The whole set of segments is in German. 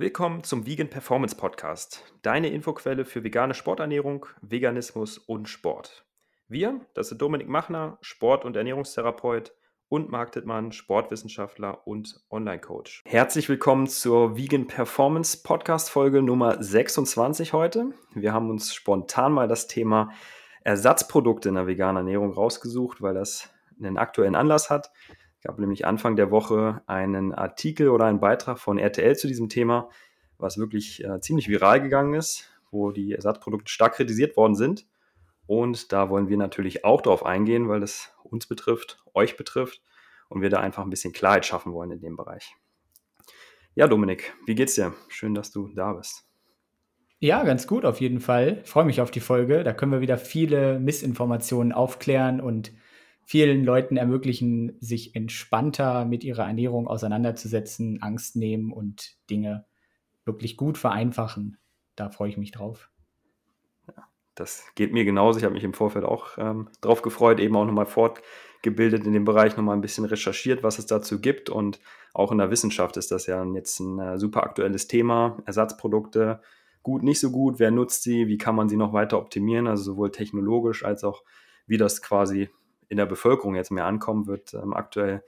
Willkommen zum Vegan Performance Podcast, deine Infoquelle für vegane Sporternährung, Veganismus und Sport. Wir, das sind Dominik Machner, Sport- und Ernährungstherapeut und Marc Dittmann, Sportwissenschaftler und Online-Coach. Herzlich willkommen zur Vegan Performance Podcast Folge Nummer 26 heute. Wir haben uns spontan mal das Thema Ersatzprodukte in der veganen Ernährung rausgesucht, weil das einen aktuellen Anlass hat. Gab nämlich Anfang der Woche einen Artikel oder einen Beitrag von RTL zu diesem Thema, was wirklich äh, ziemlich viral gegangen ist, wo die Ersatzprodukte stark kritisiert worden sind. Und da wollen wir natürlich auch darauf eingehen, weil es uns betrifft, euch betrifft und wir da einfach ein bisschen Klarheit schaffen wollen in dem Bereich. Ja, Dominik, wie geht's dir? Schön, dass du da bist. Ja, ganz gut auf jeden Fall. Ich freue mich auf die Folge. Da können wir wieder viele Missinformationen aufklären und vielen Leuten ermöglichen, sich entspannter mit ihrer Ernährung auseinanderzusetzen, Angst nehmen und Dinge wirklich gut vereinfachen. Da freue ich mich drauf. Das geht mir genauso. Ich habe mich im Vorfeld auch ähm, drauf gefreut, eben auch nochmal fortgebildet in dem Bereich, nochmal ein bisschen recherchiert, was es dazu gibt. Und auch in der Wissenschaft ist das ja jetzt ein äh, super aktuelles Thema. Ersatzprodukte, gut, nicht so gut, wer nutzt sie, wie kann man sie noch weiter optimieren, also sowohl technologisch als auch wie das quasi in der Bevölkerung jetzt mehr ankommen, wird ähm, aktuell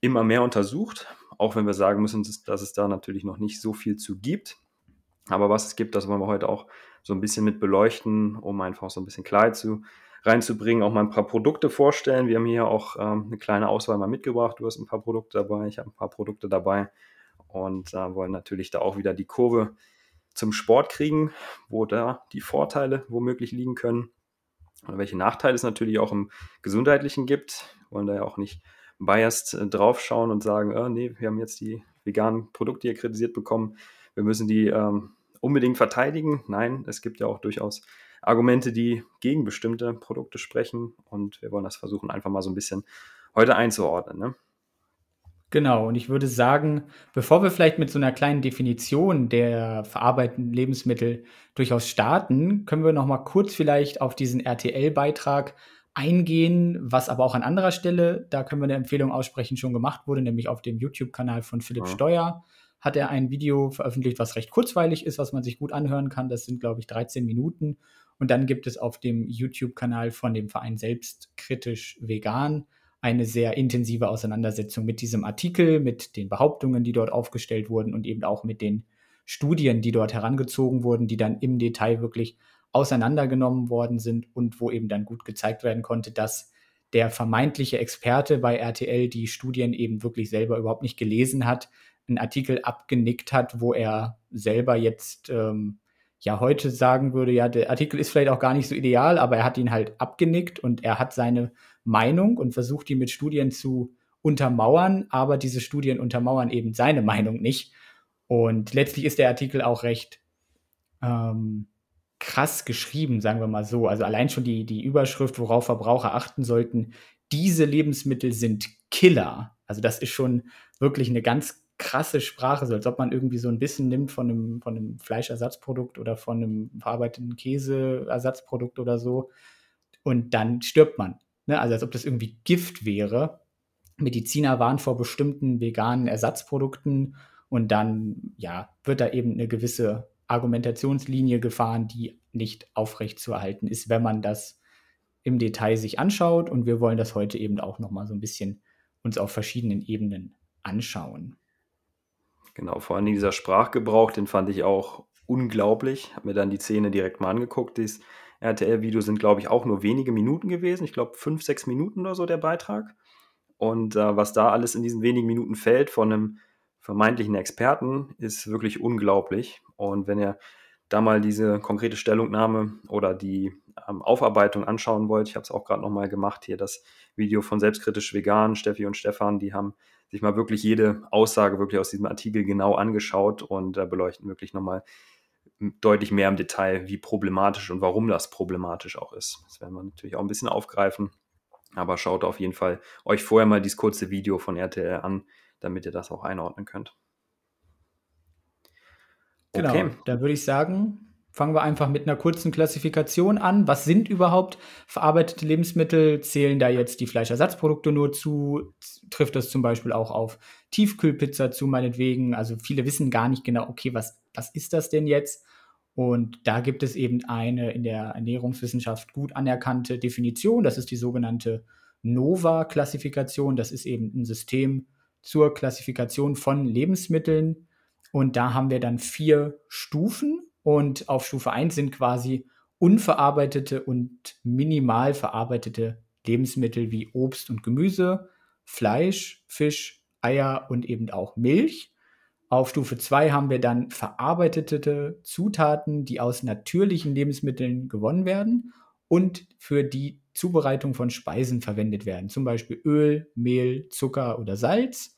immer mehr untersucht, auch wenn wir sagen müssen, dass es da natürlich noch nicht so viel zu gibt. Aber was es gibt, das wollen wir heute auch so ein bisschen mit beleuchten, um einfach so ein bisschen Klarheit zu, reinzubringen, auch mal ein paar Produkte vorstellen. Wir haben hier auch ähm, eine kleine Auswahl mal mitgebracht. Du hast ein paar Produkte dabei, ich habe ein paar Produkte dabei und äh, wollen natürlich da auch wieder die Kurve zum Sport kriegen, wo da die Vorteile womöglich liegen können oder welche Nachteile es natürlich auch im Gesundheitlichen gibt. Wir wollen da ja auch nicht biased äh, draufschauen und sagen, oh, nee, wir haben jetzt die veganen Produkte hier kritisiert bekommen, wir müssen die ähm, unbedingt verteidigen. Nein, es gibt ja auch durchaus Argumente, die gegen bestimmte Produkte sprechen und wir wollen das versuchen, einfach mal so ein bisschen heute einzuordnen. Ne? Genau, und ich würde sagen, bevor wir vielleicht mit so einer kleinen Definition der verarbeiteten Lebensmittel durchaus starten, können wir noch mal kurz vielleicht auf diesen RTL-Beitrag eingehen, was aber auch an anderer Stelle, da können wir eine Empfehlung aussprechen, schon gemacht wurde, nämlich auf dem YouTube-Kanal von Philipp ja. Steuer hat er ein Video veröffentlicht, was recht kurzweilig ist, was man sich gut anhören kann. Das sind, glaube ich, 13 Minuten. Und dann gibt es auf dem YouTube-Kanal von dem Verein selbst kritisch vegan eine sehr intensive Auseinandersetzung mit diesem Artikel, mit den Behauptungen, die dort aufgestellt wurden und eben auch mit den Studien, die dort herangezogen wurden, die dann im Detail wirklich auseinandergenommen worden sind und wo eben dann gut gezeigt werden konnte, dass der vermeintliche Experte bei RTL die Studien eben wirklich selber überhaupt nicht gelesen hat, einen Artikel abgenickt hat, wo er selber jetzt ähm, ja heute sagen würde, ja, der Artikel ist vielleicht auch gar nicht so ideal, aber er hat ihn halt abgenickt und er hat seine Meinung und versucht die mit Studien zu untermauern, aber diese Studien untermauern eben seine Meinung nicht. Und letztlich ist der Artikel auch recht ähm, krass geschrieben, sagen wir mal so. Also allein schon die, die Überschrift, worauf Verbraucher achten sollten, diese Lebensmittel sind Killer. Also das ist schon wirklich eine ganz krasse Sprache, so als ob man irgendwie so ein bisschen nimmt von einem, von einem Fleischersatzprodukt oder von einem verarbeiteten Käseersatzprodukt oder so und dann stirbt man. Ne? Also als ob das irgendwie Gift wäre. Mediziner warnen vor bestimmten veganen Ersatzprodukten und dann ja, wird da eben eine gewisse Argumentationslinie gefahren, die nicht aufrecht zu erhalten ist, wenn man das im Detail sich anschaut. Und wir wollen das heute eben auch noch mal so ein bisschen uns auf verschiedenen Ebenen anschauen. Genau, vor allem dieser Sprachgebrauch, den fand ich auch unglaublich. Habe mir dann die Szene direkt mal angeguckt. Das RTL-Video sind, glaube ich, auch nur wenige Minuten gewesen. Ich glaube, fünf, sechs Minuten oder so der Beitrag. Und äh, was da alles in diesen wenigen Minuten fällt von einem vermeintlichen Experten, ist wirklich unglaublich. Und wenn ihr da mal diese konkrete Stellungnahme oder die ähm, Aufarbeitung anschauen wollt, ich habe es auch gerade nochmal gemacht, hier das Video von Selbstkritisch Vegan, Steffi und Stefan, die haben sich mal wirklich jede Aussage wirklich aus diesem Artikel genau angeschaut und äh, beleuchten wirklich nochmal deutlich mehr im Detail, wie problematisch und warum das problematisch auch ist. Das werden wir natürlich auch ein bisschen aufgreifen. Aber schaut auf jeden Fall euch vorher mal dieses kurze Video von RTL an, damit ihr das auch einordnen könnt. Genau, okay. Da würde ich sagen, fangen wir einfach mit einer kurzen Klassifikation an. Was sind überhaupt verarbeitete Lebensmittel? Zählen da jetzt die Fleischersatzprodukte nur zu? Trifft das zum Beispiel auch auf Tiefkühlpizza zu, meinetwegen? Also viele wissen gar nicht genau, okay, was, was ist das denn jetzt? Und da gibt es eben eine in der Ernährungswissenschaft gut anerkannte Definition. Das ist die sogenannte NOVA-Klassifikation. Das ist eben ein System zur Klassifikation von Lebensmitteln. Und da haben wir dann vier Stufen. Und auf Stufe 1 sind quasi unverarbeitete und minimal verarbeitete Lebensmittel wie Obst und Gemüse, Fleisch, Fisch, Eier und eben auch Milch. Auf Stufe 2 haben wir dann verarbeitete Zutaten, die aus natürlichen Lebensmitteln gewonnen werden und für die Zubereitung von Speisen verwendet werden, zum Beispiel Öl, Mehl, Zucker oder Salz.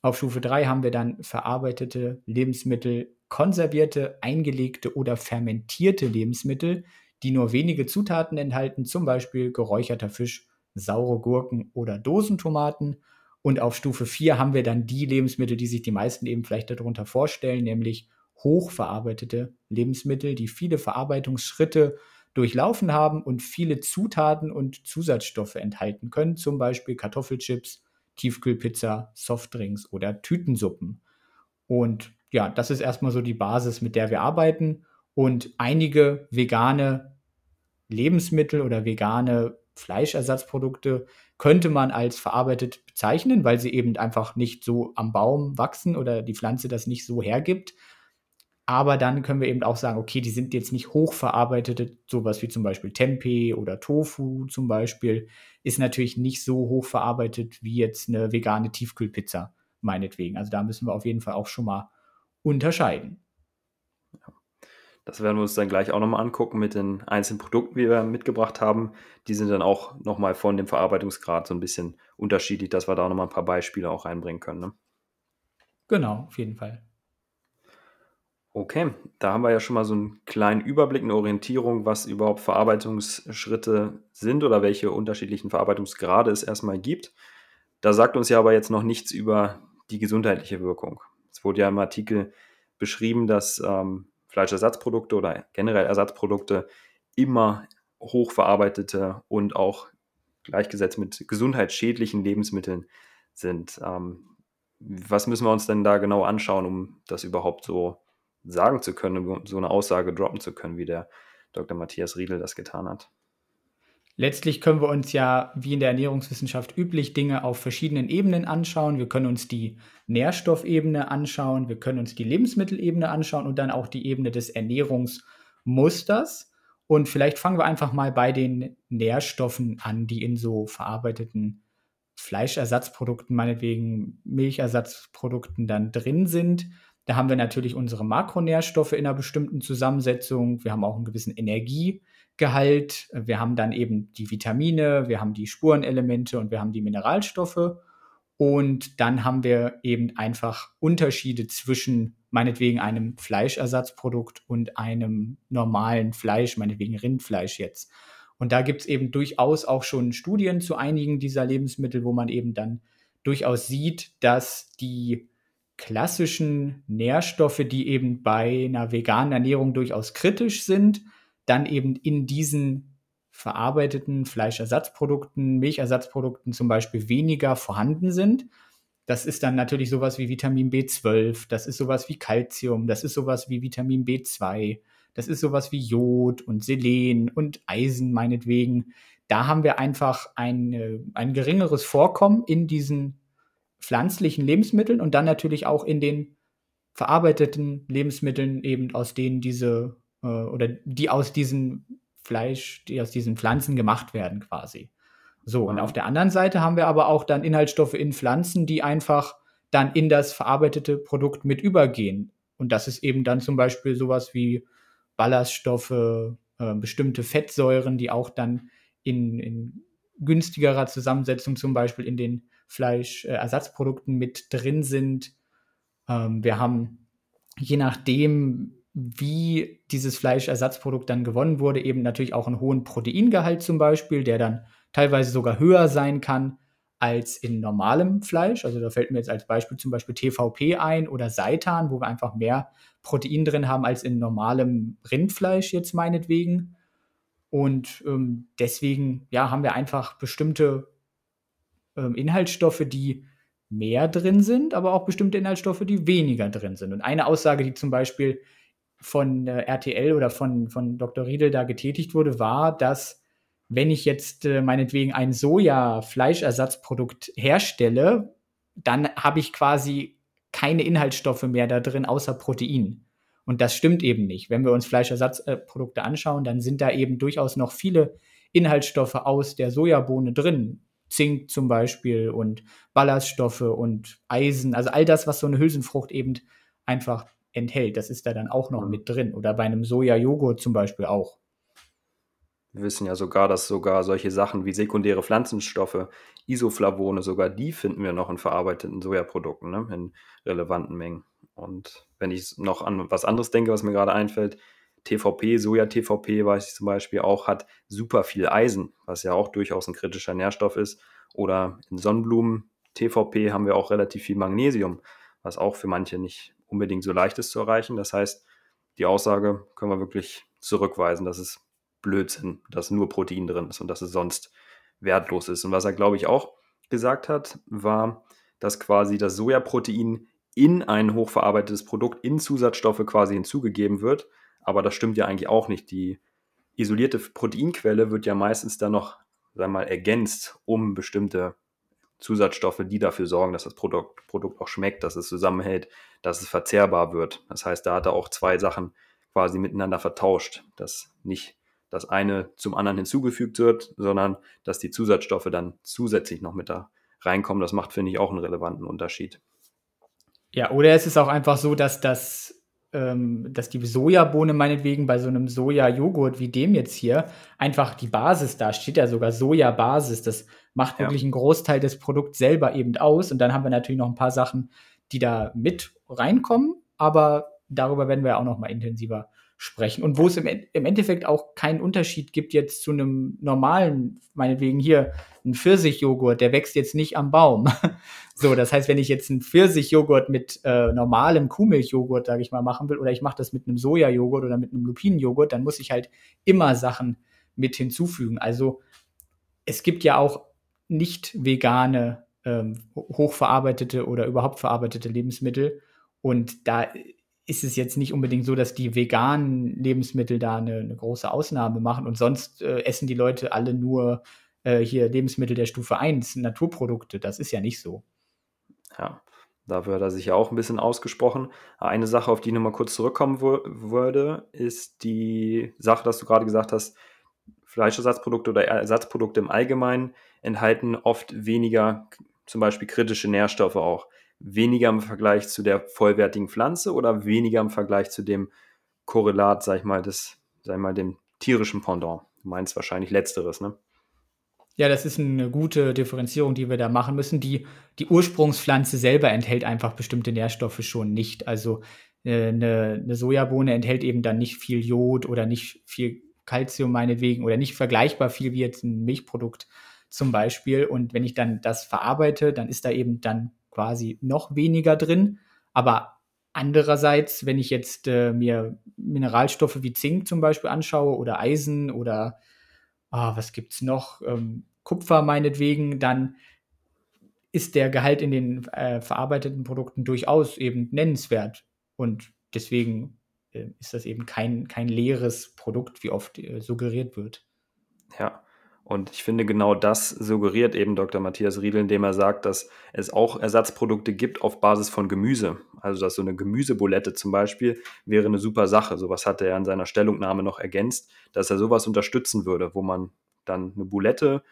Auf Stufe 3 haben wir dann verarbeitete Lebensmittel, konservierte, eingelegte oder fermentierte Lebensmittel, die nur wenige Zutaten enthalten, zum Beispiel geräucherter Fisch, saure Gurken oder Dosentomaten. Und auf Stufe 4 haben wir dann die Lebensmittel, die sich die meisten eben vielleicht darunter vorstellen, nämlich hochverarbeitete Lebensmittel, die viele Verarbeitungsschritte durchlaufen haben und viele Zutaten und Zusatzstoffe enthalten können, zum Beispiel Kartoffelchips, Tiefkühlpizza, Softdrinks oder Tütensuppen. Und ja, das ist erstmal so die Basis, mit der wir arbeiten. Und einige vegane Lebensmittel oder vegane Fleischersatzprodukte könnte man als verarbeitet bezeichnen, weil sie eben einfach nicht so am Baum wachsen oder die Pflanze das nicht so hergibt. Aber dann können wir eben auch sagen, okay, die sind jetzt nicht hochverarbeitete, sowas wie zum Beispiel Tempeh oder Tofu zum Beispiel, ist natürlich nicht so hochverarbeitet wie jetzt eine vegane Tiefkühlpizza, meinetwegen. Also da müssen wir auf jeden Fall auch schon mal unterscheiden. Das werden wir uns dann gleich auch nochmal angucken mit den einzelnen Produkten, die wir mitgebracht haben. Die sind dann auch nochmal von dem Verarbeitungsgrad so ein bisschen unterschiedlich, dass wir da nochmal ein paar Beispiele auch reinbringen können. Ne? Genau, auf jeden Fall. Okay, da haben wir ja schon mal so einen kleinen Überblick, eine Orientierung, was überhaupt Verarbeitungsschritte sind oder welche unterschiedlichen Verarbeitungsgrade es erstmal gibt. Da sagt uns ja aber jetzt noch nichts über die gesundheitliche Wirkung. Es wurde ja im Artikel beschrieben, dass ähm, Fleischersatzprodukte oder generell Ersatzprodukte immer hochverarbeitete und auch gleichgesetzt mit gesundheitsschädlichen Lebensmitteln sind. Ähm, was müssen wir uns denn da genau anschauen, um das überhaupt so sagen zu können, um so eine Aussage droppen zu können, wie der Dr. Matthias Riedel das getan hat? Letztlich können wir uns ja, wie in der Ernährungswissenschaft üblich, Dinge auf verschiedenen Ebenen anschauen. Wir können uns die Nährstoffebene anschauen, wir können uns die Lebensmittelebene anschauen und dann auch die Ebene des Ernährungsmusters. Und vielleicht fangen wir einfach mal bei den Nährstoffen an, die in so verarbeiteten Fleischersatzprodukten, meinetwegen Milchersatzprodukten dann drin sind. Da haben wir natürlich unsere Makronährstoffe in einer bestimmten Zusammensetzung. Wir haben auch einen gewissen Energie. Gehalt, wir haben dann eben die Vitamine, wir haben die Spurenelemente und wir haben die Mineralstoffe. Und dann haben wir eben einfach Unterschiede zwischen meinetwegen einem Fleischersatzprodukt und einem normalen Fleisch, meinetwegen Rindfleisch jetzt. Und da gibt es eben durchaus auch schon Studien zu einigen dieser Lebensmittel, wo man eben dann durchaus sieht, dass die klassischen Nährstoffe, die eben bei einer veganen Ernährung durchaus kritisch sind, dann eben in diesen verarbeiteten Fleischersatzprodukten, Milchersatzprodukten zum Beispiel weniger vorhanden sind. Das ist dann natürlich sowas wie Vitamin B12, das ist sowas wie Calcium, das ist sowas wie Vitamin B2, das ist sowas wie Jod und Selen und Eisen meinetwegen. Da haben wir einfach ein, ein geringeres Vorkommen in diesen pflanzlichen Lebensmitteln und dann natürlich auch in den verarbeiteten Lebensmitteln, eben aus denen diese äh, oder die aus diesem Fleisch, die aus diesen Pflanzen gemacht werden quasi. So, und auf der anderen Seite haben wir aber auch dann Inhaltsstoffe in Pflanzen, die einfach dann in das verarbeitete Produkt mit übergehen. Und das ist eben dann zum Beispiel sowas wie Ballaststoffe, äh, bestimmte Fettsäuren, die auch dann in, in günstigerer Zusammensetzung zum Beispiel in den Fleischersatzprodukten mit drin sind. Ähm, wir haben je nachdem, wie dieses Fleischersatzprodukt dann gewonnen wurde, eben natürlich auch einen hohen Proteingehalt zum Beispiel, der dann teilweise sogar höher sein kann als in normalem Fleisch. Also da fällt mir jetzt als Beispiel zum Beispiel TVP ein oder Seitan, wo wir einfach mehr Protein drin haben als in normalem Rindfleisch jetzt meinetwegen. Und ähm, deswegen ja, haben wir einfach bestimmte ähm, Inhaltsstoffe, die mehr drin sind, aber auch bestimmte Inhaltsstoffe, die weniger drin sind. Und eine Aussage, die zum Beispiel von äh, RTL oder von, von Dr. Riedel da getätigt wurde, war, dass wenn ich jetzt äh, meinetwegen ein Soja-Fleischersatzprodukt herstelle, dann habe ich quasi keine Inhaltsstoffe mehr da drin außer Protein. Und das stimmt eben nicht. Wenn wir uns Fleischersatzprodukte anschauen, dann sind da eben durchaus noch viele Inhaltsstoffe aus der Sojabohne drin. Zink zum Beispiel und Ballaststoffe und Eisen, also all das, was so eine Hülsenfrucht eben einfach enthält, das ist da dann auch noch mit drin. Oder bei einem Sojajoghurt zum Beispiel auch. Wir wissen ja sogar, dass sogar solche Sachen wie sekundäre Pflanzenstoffe, Isoflavone, sogar die finden wir noch in verarbeiteten Sojaprodukten, ne, in relevanten Mengen. Und wenn ich noch an was anderes denke, was mir gerade einfällt, TVP, Soja-TVP, weiß ich zum Beispiel auch, hat super viel Eisen, was ja auch durchaus ein kritischer Nährstoff ist. Oder in Sonnenblumen TVP haben wir auch relativ viel Magnesium, was auch für manche nicht unbedingt so leicht ist zu erreichen. Das heißt, die Aussage können wir wirklich zurückweisen, dass es Blödsinn, dass nur Protein drin ist und dass es sonst wertlos ist. Und was er, glaube ich, auch gesagt hat, war, dass quasi das Sojaprotein in ein hochverarbeitetes Produkt in Zusatzstoffe quasi hinzugegeben wird. Aber das stimmt ja eigentlich auch nicht. Die isolierte Proteinquelle wird ja meistens dann noch, sagen wir mal, ergänzt um bestimmte Zusatzstoffe, die dafür sorgen, dass das Produkt, Produkt auch schmeckt, dass es zusammenhält, dass es verzehrbar wird. Das heißt, da hat er auch zwei Sachen quasi miteinander vertauscht, dass nicht das eine zum anderen hinzugefügt wird, sondern dass die Zusatzstoffe dann zusätzlich noch mit da reinkommen. Das macht, finde ich, auch einen relevanten Unterschied. Ja, oder es ist auch einfach so, dass das ähm, dass die Sojabohne meinetwegen bei so einem Soja-Joghurt wie dem jetzt hier einfach die Basis da steht ja sogar Soja-Basis. Das macht wirklich ja. einen Großteil des Produkts selber eben aus. Und dann haben wir natürlich noch ein paar Sachen, die da mit reinkommen, aber darüber werden wir auch noch mal intensiver sprechen. Und wo es im, im Endeffekt auch keinen Unterschied gibt jetzt zu einem normalen, meinetwegen hier, ein Pfirsichjoghurt, der wächst jetzt nicht am Baum. so, das heißt, wenn ich jetzt einen Pfirsichjoghurt mit äh, normalem Kuhmilchjoghurt, sage ich mal, machen will, oder ich mache das mit einem Sojajoghurt oder mit einem Lupinenjoghurt, dann muss ich halt immer Sachen mit hinzufügen. Also es gibt ja auch nicht vegane, ähm, hochverarbeitete oder überhaupt verarbeitete Lebensmittel. Und da ist es jetzt nicht unbedingt so, dass die veganen Lebensmittel da eine, eine große Ausnahme machen und sonst äh, essen die Leute alle nur äh, hier Lebensmittel der Stufe 1, Naturprodukte. Das ist ja nicht so. Ja, dafür hat er sich ja auch ein bisschen ausgesprochen. Eine Sache, auf die ich nochmal kurz zurückkommen würde, ist die Sache, dass du gerade gesagt hast, Fleischersatzprodukte oder Ersatzprodukte im Allgemeinen enthalten oft weniger zum Beispiel kritische Nährstoffe auch weniger im Vergleich zu der vollwertigen Pflanze oder weniger im Vergleich zu dem Korrelat, sag ich mal, des, sag ich mal, dem tierischen Pendant? Du meinst wahrscheinlich letzteres, ne? Ja, das ist eine gute Differenzierung, die wir da machen müssen. Die, die Ursprungspflanze selber enthält einfach bestimmte Nährstoffe schon nicht. Also äh, eine, eine Sojabohne enthält eben dann nicht viel Jod oder nicht viel Kalzium meinetwegen oder nicht vergleichbar viel wie jetzt ein Milchprodukt zum Beispiel. Und wenn ich dann das verarbeite, dann ist da eben dann quasi noch weniger drin. Aber andererseits, wenn ich jetzt äh, mir Mineralstoffe wie Zink zum Beispiel anschaue oder Eisen oder ah, was es noch, ähm, Kupfer meinetwegen, dann ist der Gehalt in den äh, verarbeiteten Produkten durchaus eben nennenswert. Und deswegen äh, ist das eben kein, kein leeres Produkt, wie oft äh, suggeriert wird. Ja, und ich finde, genau das suggeriert eben Dr. Matthias Riedel, indem er sagt, dass es auch Ersatzprodukte gibt auf Basis von Gemüse. Also, dass so eine Gemüsebulette zum Beispiel wäre eine super Sache. Sowas hatte er in seiner Stellungnahme noch ergänzt, dass er sowas unterstützen würde, wo man dann eine Bulette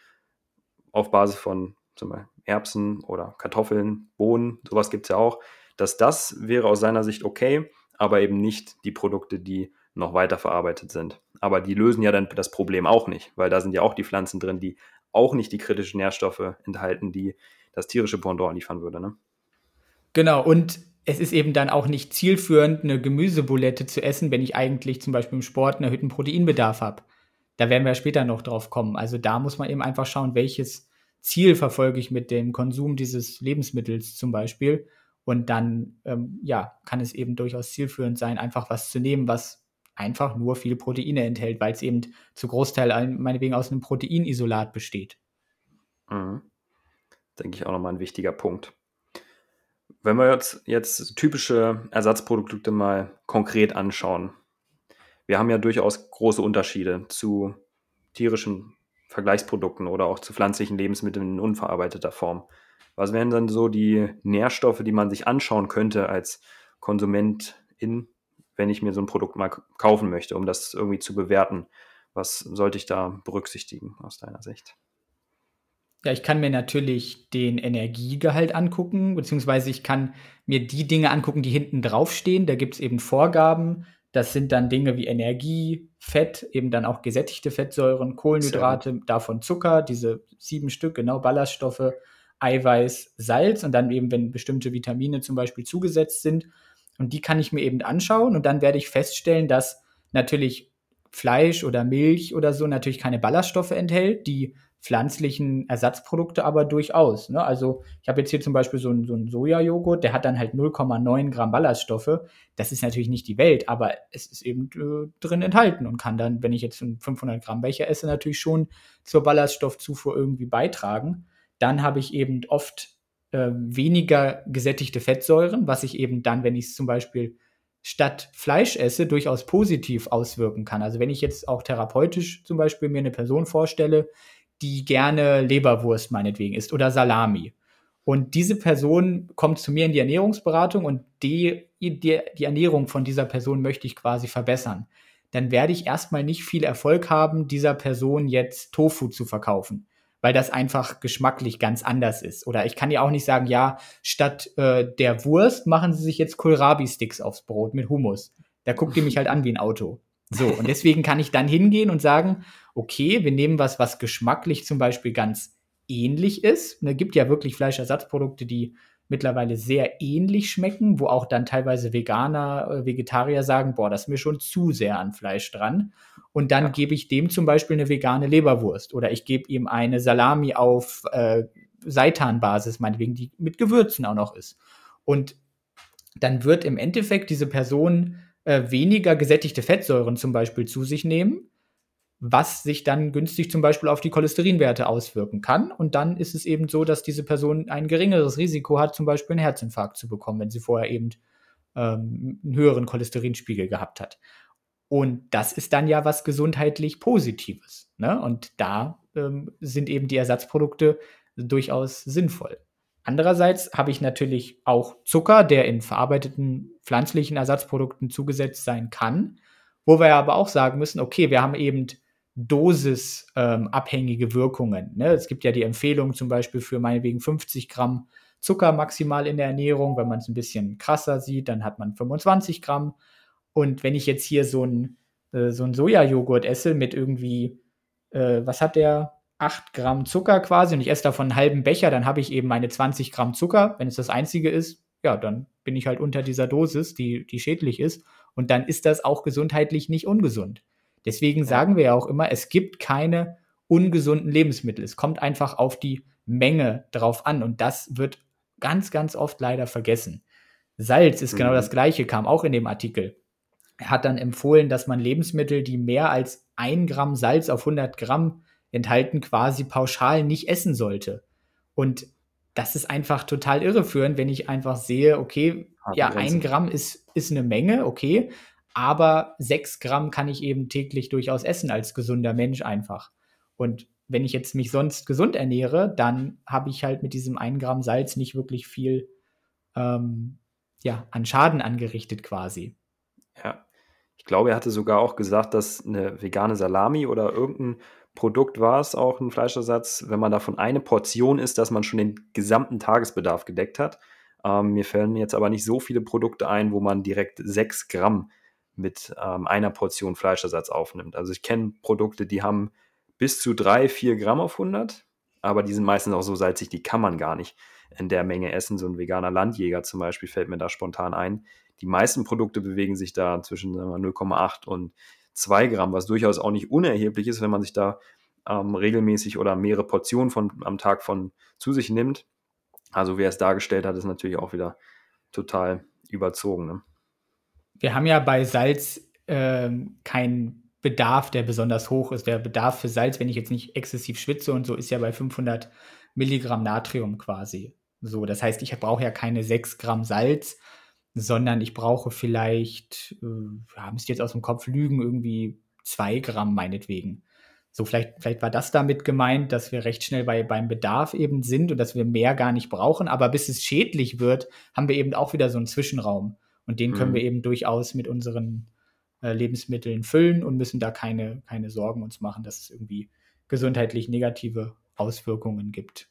auf Basis von zum Beispiel Erbsen oder Kartoffeln, Bohnen, sowas gibt es ja auch, dass das wäre aus seiner Sicht okay, aber eben nicht die Produkte, die noch weiter verarbeitet sind. Aber die lösen ja dann das Problem auch nicht, weil da sind ja auch die Pflanzen drin, die auch nicht die kritischen Nährstoffe enthalten, die das tierische Pendant liefern würde. Ne? Genau, und es ist eben dann auch nicht zielführend, eine Gemüsebulette zu essen, wenn ich eigentlich zum Beispiel im Sport einen erhöhten Proteinbedarf habe. Da werden wir später noch drauf kommen. Also da muss man eben einfach schauen, welches Ziel verfolge ich mit dem Konsum dieses Lebensmittels zum Beispiel. Und dann, ähm, ja, kann es eben durchaus zielführend sein, einfach was zu nehmen, was einfach nur viele Proteine enthält, weil es eben zu Großteil meinetwegen aus einem Proteinisolat besteht. Mhm. Denke ich auch nochmal ein wichtiger Punkt. Wenn wir jetzt, jetzt typische Ersatzprodukte mal konkret anschauen. Wir haben ja durchaus große Unterschiede zu tierischen Vergleichsprodukten oder auch zu pflanzlichen Lebensmitteln in unverarbeiteter Form. Was wären dann so die Nährstoffe, die man sich anschauen könnte als Konsumentin, wenn ich mir so ein Produkt mal kaufen möchte, um das irgendwie zu bewerten? Was sollte ich da berücksichtigen aus deiner Sicht? Ja, ich kann mir natürlich den Energiegehalt angucken, beziehungsweise ich kann mir die Dinge angucken, die hinten draufstehen. Da gibt es eben Vorgaben. Das sind dann Dinge wie Energie, Fett, eben dann auch gesättigte Fettsäuren, Kohlenhydrate, davon Zucker, diese sieben Stück, genau Ballaststoffe, Eiweiß, Salz und dann eben, wenn bestimmte Vitamine zum Beispiel zugesetzt sind. Und die kann ich mir eben anschauen und dann werde ich feststellen, dass natürlich Fleisch oder Milch oder so natürlich keine Ballaststoffe enthält, die pflanzlichen Ersatzprodukte aber durchaus. Ne? Also ich habe jetzt hier zum Beispiel so einen, so einen Sojajoghurt, der hat dann halt 0,9 Gramm Ballaststoffe. Das ist natürlich nicht die Welt, aber es ist eben äh, drin enthalten und kann dann, wenn ich jetzt einen 500 Gramm Becher esse, natürlich schon zur Ballaststoffzufuhr irgendwie beitragen. Dann habe ich eben oft äh, weniger gesättigte Fettsäuren, was ich eben dann, wenn ich es zum Beispiel statt Fleisch esse, durchaus positiv auswirken kann. Also wenn ich jetzt auch therapeutisch zum Beispiel mir eine Person vorstelle, die gerne Leberwurst meinetwegen isst oder Salami. Und diese Person kommt zu mir in die Ernährungsberatung und die, die, die Ernährung von dieser Person möchte ich quasi verbessern. Dann werde ich erstmal nicht viel Erfolg haben, dieser Person jetzt Tofu zu verkaufen, weil das einfach geschmacklich ganz anders ist. Oder ich kann ja auch nicht sagen, ja, statt äh, der Wurst machen Sie sich jetzt Kohlrabi-Sticks aufs Brot mit Hummus. Da guckt ihr mich halt an wie ein Auto. So, und deswegen kann ich dann hingehen und sagen, okay, wir nehmen was, was geschmacklich zum Beispiel ganz ähnlich ist. Es gibt ja wirklich Fleischersatzprodukte, die mittlerweile sehr ähnlich schmecken, wo auch dann teilweise Veganer, äh, Vegetarier sagen, boah, das ist mir schon zu sehr an Fleisch dran. Und dann ja. gebe ich dem zum Beispiel eine vegane Leberwurst oder ich gebe ihm eine Salami auf äh, Seitanbasis, meinetwegen, die mit Gewürzen auch noch ist. Und dann wird im Endeffekt diese Person äh, weniger gesättigte Fettsäuren zum Beispiel zu sich nehmen, was sich dann günstig zum Beispiel auf die Cholesterinwerte auswirken kann. Und dann ist es eben so, dass diese Person ein geringeres Risiko hat, zum Beispiel einen Herzinfarkt zu bekommen, wenn sie vorher eben ähm, einen höheren Cholesterinspiegel gehabt hat. Und das ist dann ja was gesundheitlich Positives. Ne? Und da ähm, sind eben die Ersatzprodukte durchaus sinnvoll. Andererseits habe ich natürlich auch Zucker, der in verarbeiteten pflanzlichen Ersatzprodukten zugesetzt sein kann, wo wir aber auch sagen müssen, okay, wir haben eben dosisabhängige ähm, Wirkungen. Ne? Es gibt ja die Empfehlung zum Beispiel für meinetwegen 50 Gramm Zucker maximal in der Ernährung. Wenn man es ein bisschen krasser sieht, dann hat man 25 Gramm. Und wenn ich jetzt hier so ein, äh, so ein Sojajoghurt esse mit irgendwie, äh, was hat der? 8 Gramm Zucker quasi und ich esse davon einen halben Becher, dann habe ich eben meine 20 Gramm Zucker. Wenn es das einzige ist, ja, dann bin ich halt unter dieser Dosis, die, die schädlich ist. Und dann ist das auch gesundheitlich nicht ungesund. Deswegen sagen wir ja auch immer, es gibt keine ungesunden Lebensmittel. Es kommt einfach auf die Menge drauf an. Und das wird ganz, ganz oft leider vergessen. Salz ist genau mhm. genau das gleiche, kam auch in dem Artikel. Er hat dann empfohlen, dass man Lebensmittel, die mehr als ein Gramm Salz auf 100 Gramm enthalten, quasi pauschal nicht essen sollte. Und das ist einfach total irreführend, wenn ich einfach sehe, okay, Harte ja, Grenze. ein Gramm ist, ist eine Menge, okay, aber sechs Gramm kann ich eben täglich durchaus essen als gesunder Mensch einfach. Und wenn ich jetzt mich sonst gesund ernähre, dann habe ich halt mit diesem ein Gramm Salz nicht wirklich viel ähm, ja, an Schaden angerichtet quasi. Ja, ich glaube, er hatte sogar auch gesagt, dass eine vegane Salami oder irgendein Produkt war es auch ein Fleischersatz, wenn man davon eine Portion isst, dass man schon den gesamten Tagesbedarf gedeckt hat. Ähm, mir fallen jetzt aber nicht so viele Produkte ein, wo man direkt 6 Gramm mit ähm, einer Portion Fleischersatz aufnimmt. Also ich kenne Produkte, die haben bis zu 3, 4 Gramm auf 100, aber die sind meistens auch so salzig, die kann man gar nicht in der Menge essen. So ein veganer Landjäger zum Beispiel fällt mir da spontan ein. Die meisten Produkte bewegen sich da zwischen 0,8 und 2 Gramm, was durchaus auch nicht unerheblich ist, wenn man sich da ähm, regelmäßig oder mehrere Portionen von, am Tag von zu sich nimmt. Also wer es dargestellt hat, ist natürlich auch wieder total überzogen. Ne? Wir haben ja bei Salz äh, keinen Bedarf, der besonders hoch ist. Der Bedarf für Salz, wenn ich jetzt nicht exzessiv schwitze und so, ist ja bei 500 Milligramm Natrium quasi. So, das heißt, ich brauche ja keine 6 Gramm Salz, sondern ich brauche vielleicht, äh, ja, müsst jetzt aus dem Kopf lügen, irgendwie 2 Gramm meinetwegen. So, vielleicht, vielleicht war das damit gemeint, dass wir recht schnell bei, beim Bedarf eben sind und dass wir mehr gar nicht brauchen. Aber bis es schädlich wird, haben wir eben auch wieder so einen Zwischenraum. Und den können mhm. wir eben durchaus mit unseren äh, Lebensmitteln füllen und müssen da keine, keine Sorgen uns machen, dass es irgendwie gesundheitlich negative Auswirkungen gibt.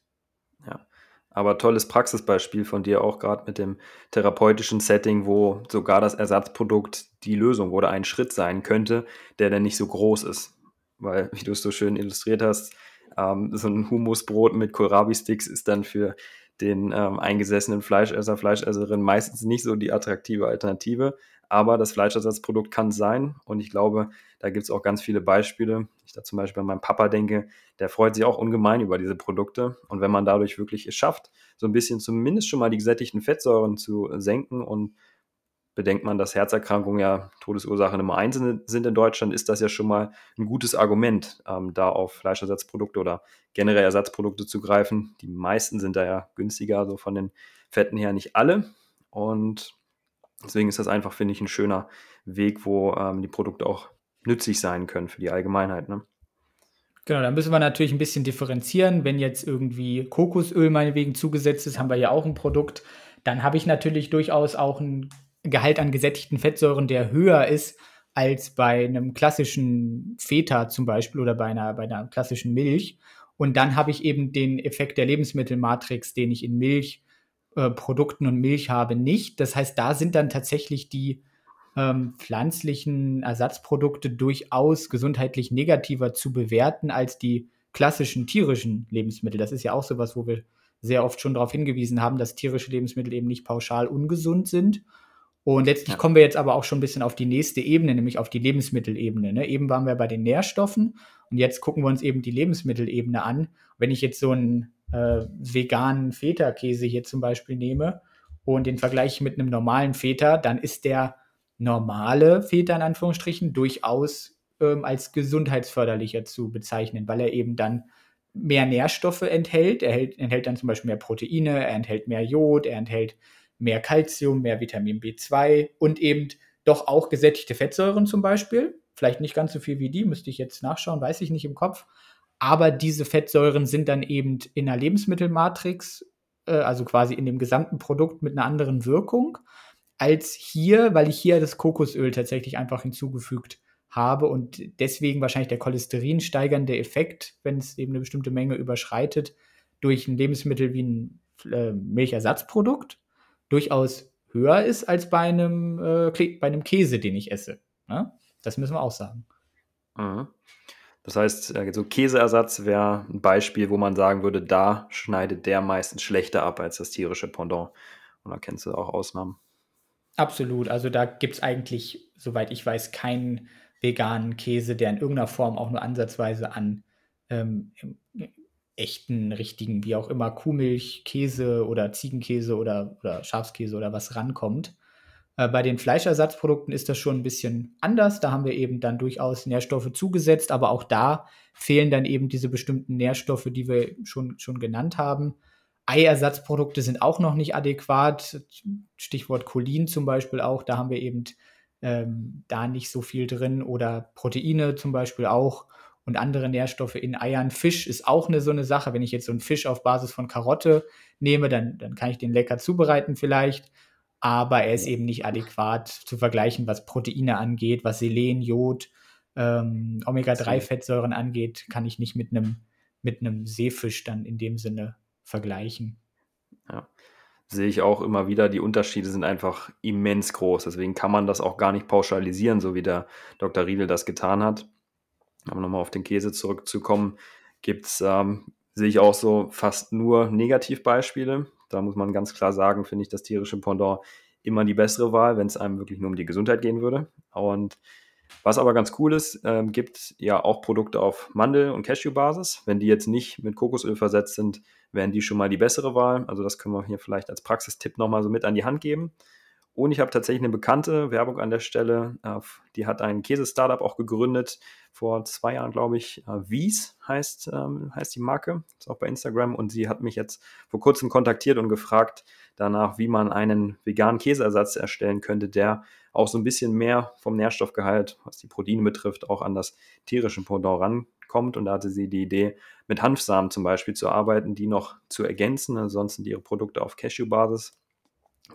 Ja. Aber tolles Praxisbeispiel von dir auch gerade mit dem therapeutischen Setting, wo sogar das Ersatzprodukt die Lösung oder ein Schritt sein könnte, der dann nicht so groß ist weil, wie du es so schön illustriert hast, ähm, so ein Humusbrot mit Kohlrabi-Sticks ist dann für den ähm, eingesessenen Fleischesser, Fleischesserin meistens nicht so die attraktive Alternative. Aber das Fleischersatzprodukt kann sein. Und ich glaube, da gibt es auch ganz viele Beispiele. Ich da zum Beispiel an meinen Papa denke, der freut sich auch ungemein über diese Produkte. Und wenn man dadurch wirklich es schafft, so ein bisschen zumindest schon mal die gesättigten Fettsäuren zu senken und bedenkt man, dass Herzerkrankungen ja Todesursache Nummer eins sind in Deutschland, ist das ja schon mal ein gutes Argument, ähm, da auf Fleischersatzprodukte oder generell Ersatzprodukte zu greifen. Die meisten sind da ja günstiger, also von den Fetten her nicht alle. Und deswegen ist das einfach, finde ich, ein schöner Weg, wo ähm, die Produkte auch nützlich sein können für die Allgemeinheit. Ne? Genau, da müssen wir natürlich ein bisschen differenzieren. Wenn jetzt irgendwie Kokosöl meinetwegen zugesetzt ist, haben wir ja auch ein Produkt. Dann habe ich natürlich durchaus auch ein Gehalt an gesättigten Fettsäuren, der höher ist als bei einem klassischen Feta zum Beispiel oder bei einer, bei einer klassischen Milch. Und dann habe ich eben den Effekt der Lebensmittelmatrix, den ich in Milchprodukten äh, und Milch habe, nicht. Das heißt, da sind dann tatsächlich die ähm, pflanzlichen Ersatzprodukte durchaus gesundheitlich negativer zu bewerten als die klassischen tierischen Lebensmittel. Das ist ja auch sowas, wo wir sehr oft schon darauf hingewiesen haben, dass tierische Lebensmittel eben nicht pauschal ungesund sind und letztlich ja. kommen wir jetzt aber auch schon ein bisschen auf die nächste Ebene, nämlich auf die Lebensmittelebene. Ne? Eben waren wir bei den Nährstoffen und jetzt gucken wir uns eben die Lebensmittelebene an. Wenn ich jetzt so einen äh, veganen Feta-Käse hier zum Beispiel nehme und den vergleiche mit einem normalen Feta, dann ist der normale Feta in Anführungsstrichen durchaus ähm, als gesundheitsförderlicher zu bezeichnen, weil er eben dann mehr Nährstoffe enthält. Er enthält, enthält dann zum Beispiel mehr Proteine, er enthält mehr Jod, er enthält mehr Kalzium, mehr Vitamin B2 und eben doch auch gesättigte Fettsäuren zum Beispiel. Vielleicht nicht ganz so viel wie die, müsste ich jetzt nachschauen, weiß ich nicht im Kopf. Aber diese Fettsäuren sind dann eben in der Lebensmittelmatrix, äh, also quasi in dem gesamten Produkt mit einer anderen Wirkung als hier, weil ich hier das Kokosöl tatsächlich einfach hinzugefügt habe und deswegen wahrscheinlich der Cholesterin steigernde Effekt, wenn es eben eine bestimmte Menge überschreitet, durch ein Lebensmittel wie ein äh, Milchersatzprodukt durchaus höher ist als bei einem, äh, bei einem Käse, den ich esse. Ne? Das müssen wir auch sagen. Mhm. Das heißt, äh, so Käseersatz wäre ein Beispiel, wo man sagen würde, da schneidet der meistens schlechter ab als das tierische Pendant. Und da kennst du auch Ausnahmen. Absolut. Also da gibt es eigentlich, soweit ich weiß, keinen veganen Käse, der in irgendeiner Form auch nur ansatzweise an ähm, echten, richtigen, wie auch immer, Kuhmilch, Käse oder Ziegenkäse oder, oder Schafskäse oder was rankommt. Äh, bei den Fleischersatzprodukten ist das schon ein bisschen anders. Da haben wir eben dann durchaus Nährstoffe zugesetzt, aber auch da fehlen dann eben diese bestimmten Nährstoffe, die wir schon, schon genannt haben. Eiersatzprodukte sind auch noch nicht adäquat. Stichwort Cholin zum Beispiel auch. Da haben wir eben ähm, da nicht so viel drin. Oder Proteine zum Beispiel auch und andere Nährstoffe in Eiern. Fisch ist auch eine so eine Sache. Wenn ich jetzt so einen Fisch auf Basis von Karotte nehme, dann, dann kann ich den lecker zubereiten vielleicht. Aber er ist eben nicht adäquat zu vergleichen, was Proteine angeht, was Selen, Jod, ähm, Omega-3-Fettsäuren angeht, kann ich nicht mit einem mit Seefisch dann in dem Sinne vergleichen. Ja, sehe ich auch immer wieder. Die Unterschiede sind einfach immens groß. Deswegen kann man das auch gar nicht pauschalisieren, so wie der Dr. Riedel das getan hat aber nochmal auf den Käse zurückzukommen, gibt es, ähm, sehe ich auch so fast nur Negativbeispiele. Da muss man ganz klar sagen, finde ich das tierische Pendant immer die bessere Wahl, wenn es einem wirklich nur um die Gesundheit gehen würde. Und Was aber ganz cool ist, ähm, gibt ja auch Produkte auf Mandel- und Cashew-Basis. Wenn die jetzt nicht mit Kokosöl versetzt sind, wären die schon mal die bessere Wahl. Also das können wir hier vielleicht als Praxistipp nochmal so mit an die Hand geben. Und ich habe tatsächlich eine bekannte Werbung an der Stelle. Äh, die hat ein Käse-Startup auch gegründet, vor zwei Jahren, glaube ich. Äh, Wies heißt, ähm, heißt die Marke, ist auch bei Instagram. Und sie hat mich jetzt vor kurzem kontaktiert und gefragt danach, wie man einen veganen Käseersatz erstellen könnte, der auch so ein bisschen mehr vom Nährstoffgehalt, was die Proteine betrifft, auch an das tierische Pendant rankommt. Und da hatte sie die Idee, mit Hanfsamen zum Beispiel zu arbeiten, die noch zu ergänzen. Ansonsten ihre Produkte auf Cashew-Basis.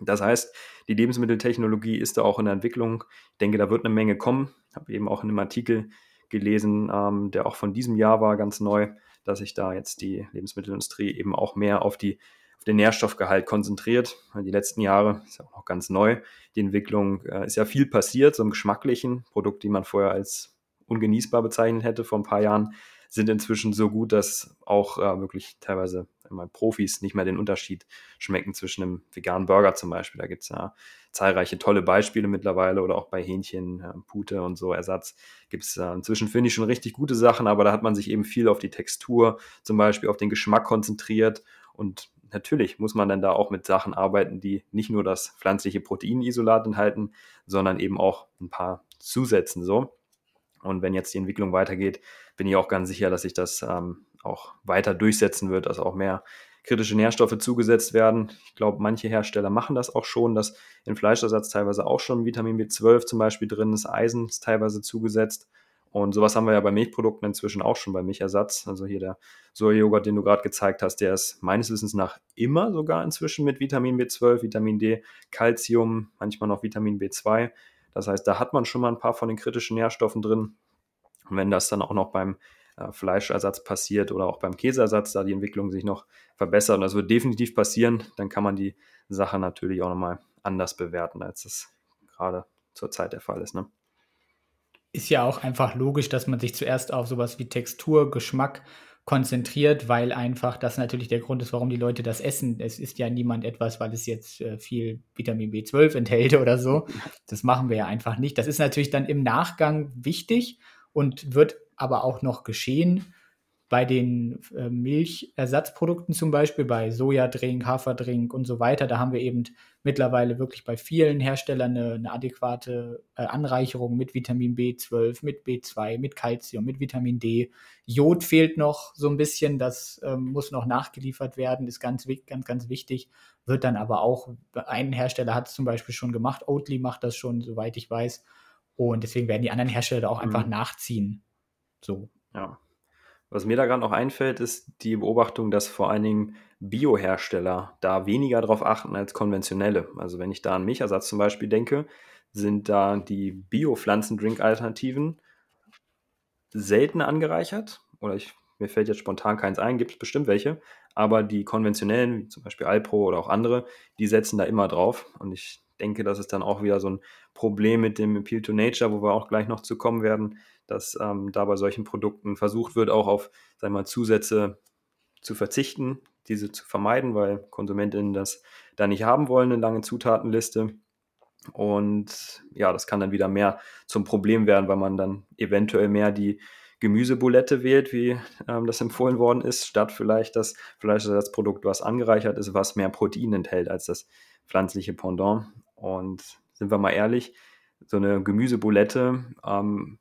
Das heißt, die Lebensmitteltechnologie ist da auch in der Entwicklung. Ich denke, da wird eine Menge kommen. Ich habe eben auch in einem Artikel gelesen, ähm, der auch von diesem Jahr war, ganz neu, dass sich da jetzt die Lebensmittelindustrie eben auch mehr auf, die, auf den Nährstoffgehalt konzentriert. Die letzten Jahre ist ja auch noch ganz neu. Die Entwicklung äh, ist ja viel passiert, so im geschmacklichen Produkt, die man vorher als ungenießbar bezeichnet hätte vor ein paar Jahren, sind inzwischen so gut, dass auch äh, wirklich teilweise meine, Profis nicht mehr den Unterschied schmecken zwischen einem veganen Burger zum Beispiel. Da gibt es ja zahlreiche tolle Beispiele mittlerweile oder auch bei Hähnchen, äh, Pute und so Ersatz gibt es inzwischen, finde ich, schon richtig gute Sachen, aber da hat man sich eben viel auf die Textur, zum Beispiel auf den Geschmack konzentriert und natürlich muss man dann da auch mit Sachen arbeiten, die nicht nur das pflanzliche Proteinisolat enthalten, sondern eben auch ein paar Zusätzen so. Und wenn jetzt die Entwicklung weitergeht, bin ich auch ganz sicher, dass sich das ähm, auch weiter durchsetzen wird, dass auch mehr kritische Nährstoffe zugesetzt werden. Ich glaube, manche Hersteller machen das auch schon, dass in Fleischersatz teilweise auch schon Vitamin B12 zum Beispiel drin ist, Eisen ist teilweise zugesetzt. Und sowas haben wir ja bei Milchprodukten inzwischen auch schon bei Milchersatz. Also hier der Sojajoghurt, den du gerade gezeigt hast, der ist meines Wissens nach immer sogar inzwischen mit Vitamin B12, Vitamin D, Calcium, manchmal noch Vitamin B2. Das heißt, da hat man schon mal ein paar von den kritischen Nährstoffen drin. Und wenn das dann auch noch beim äh, Fleischersatz passiert oder auch beim Käseersatz, da die Entwicklung sich noch verbessert, und das wird definitiv passieren, dann kann man die Sache natürlich auch nochmal anders bewerten, als das gerade zurzeit der Fall ist. Ne? Ist ja auch einfach logisch, dass man sich zuerst auf sowas wie Textur, Geschmack konzentriert, weil einfach das natürlich der Grund ist, warum die Leute das essen. Es ist ja niemand etwas, weil es jetzt äh, viel Vitamin B12 enthält oder so. Das machen wir ja einfach nicht. Das ist natürlich dann im Nachgang wichtig und wird aber auch noch geschehen bei den äh, Milchersatzprodukten zum Beispiel, bei Sojadrink, Haferdrink und so weiter, da haben wir eben mittlerweile wirklich bei vielen Herstellern eine, eine adäquate äh, Anreicherung mit Vitamin B12, mit B2, mit Calcium, mit Vitamin D. Jod fehlt noch so ein bisschen, das ähm, muss noch nachgeliefert werden, ist ganz, ganz, ganz wichtig, wird dann aber auch, ein Hersteller hat es zum Beispiel schon gemacht, Oatly macht das schon, soweit ich weiß. Und deswegen werden die anderen Hersteller da auch einfach mhm. nachziehen. So. Ja. Was mir da gerade noch einfällt, ist die Beobachtung, dass vor allen Dingen Biohersteller da weniger darauf achten als konventionelle. Also wenn ich da an Milchersatz zum Beispiel denke, sind da die Bio-Pflanzendrink-Alternativen selten angereichert. Oder ich, mir fällt jetzt spontan keins ein, gibt es bestimmt welche. Aber die konventionellen, wie zum Beispiel Alpro oder auch andere, die setzen da immer drauf. Und ich denke, das ist dann auch wieder so ein Problem mit dem Appeal to Nature, wo wir auch gleich noch zu kommen werden, dass ähm, da bei solchen Produkten versucht wird, auch auf sagen mal, Zusätze zu verzichten, diese zu vermeiden, weil KonsumentInnen das da nicht haben wollen, eine lange Zutatenliste. Und ja, das kann dann wieder mehr zum Problem werden, weil man dann eventuell mehr die Gemüsebulette wählt, wie ähm, das empfohlen worden ist, statt vielleicht das Fleischersatzprodukt, was angereichert ist, was mehr Protein enthält als das pflanzliche Pendant. Und sind wir mal ehrlich, so eine Gemüsebulette ähm,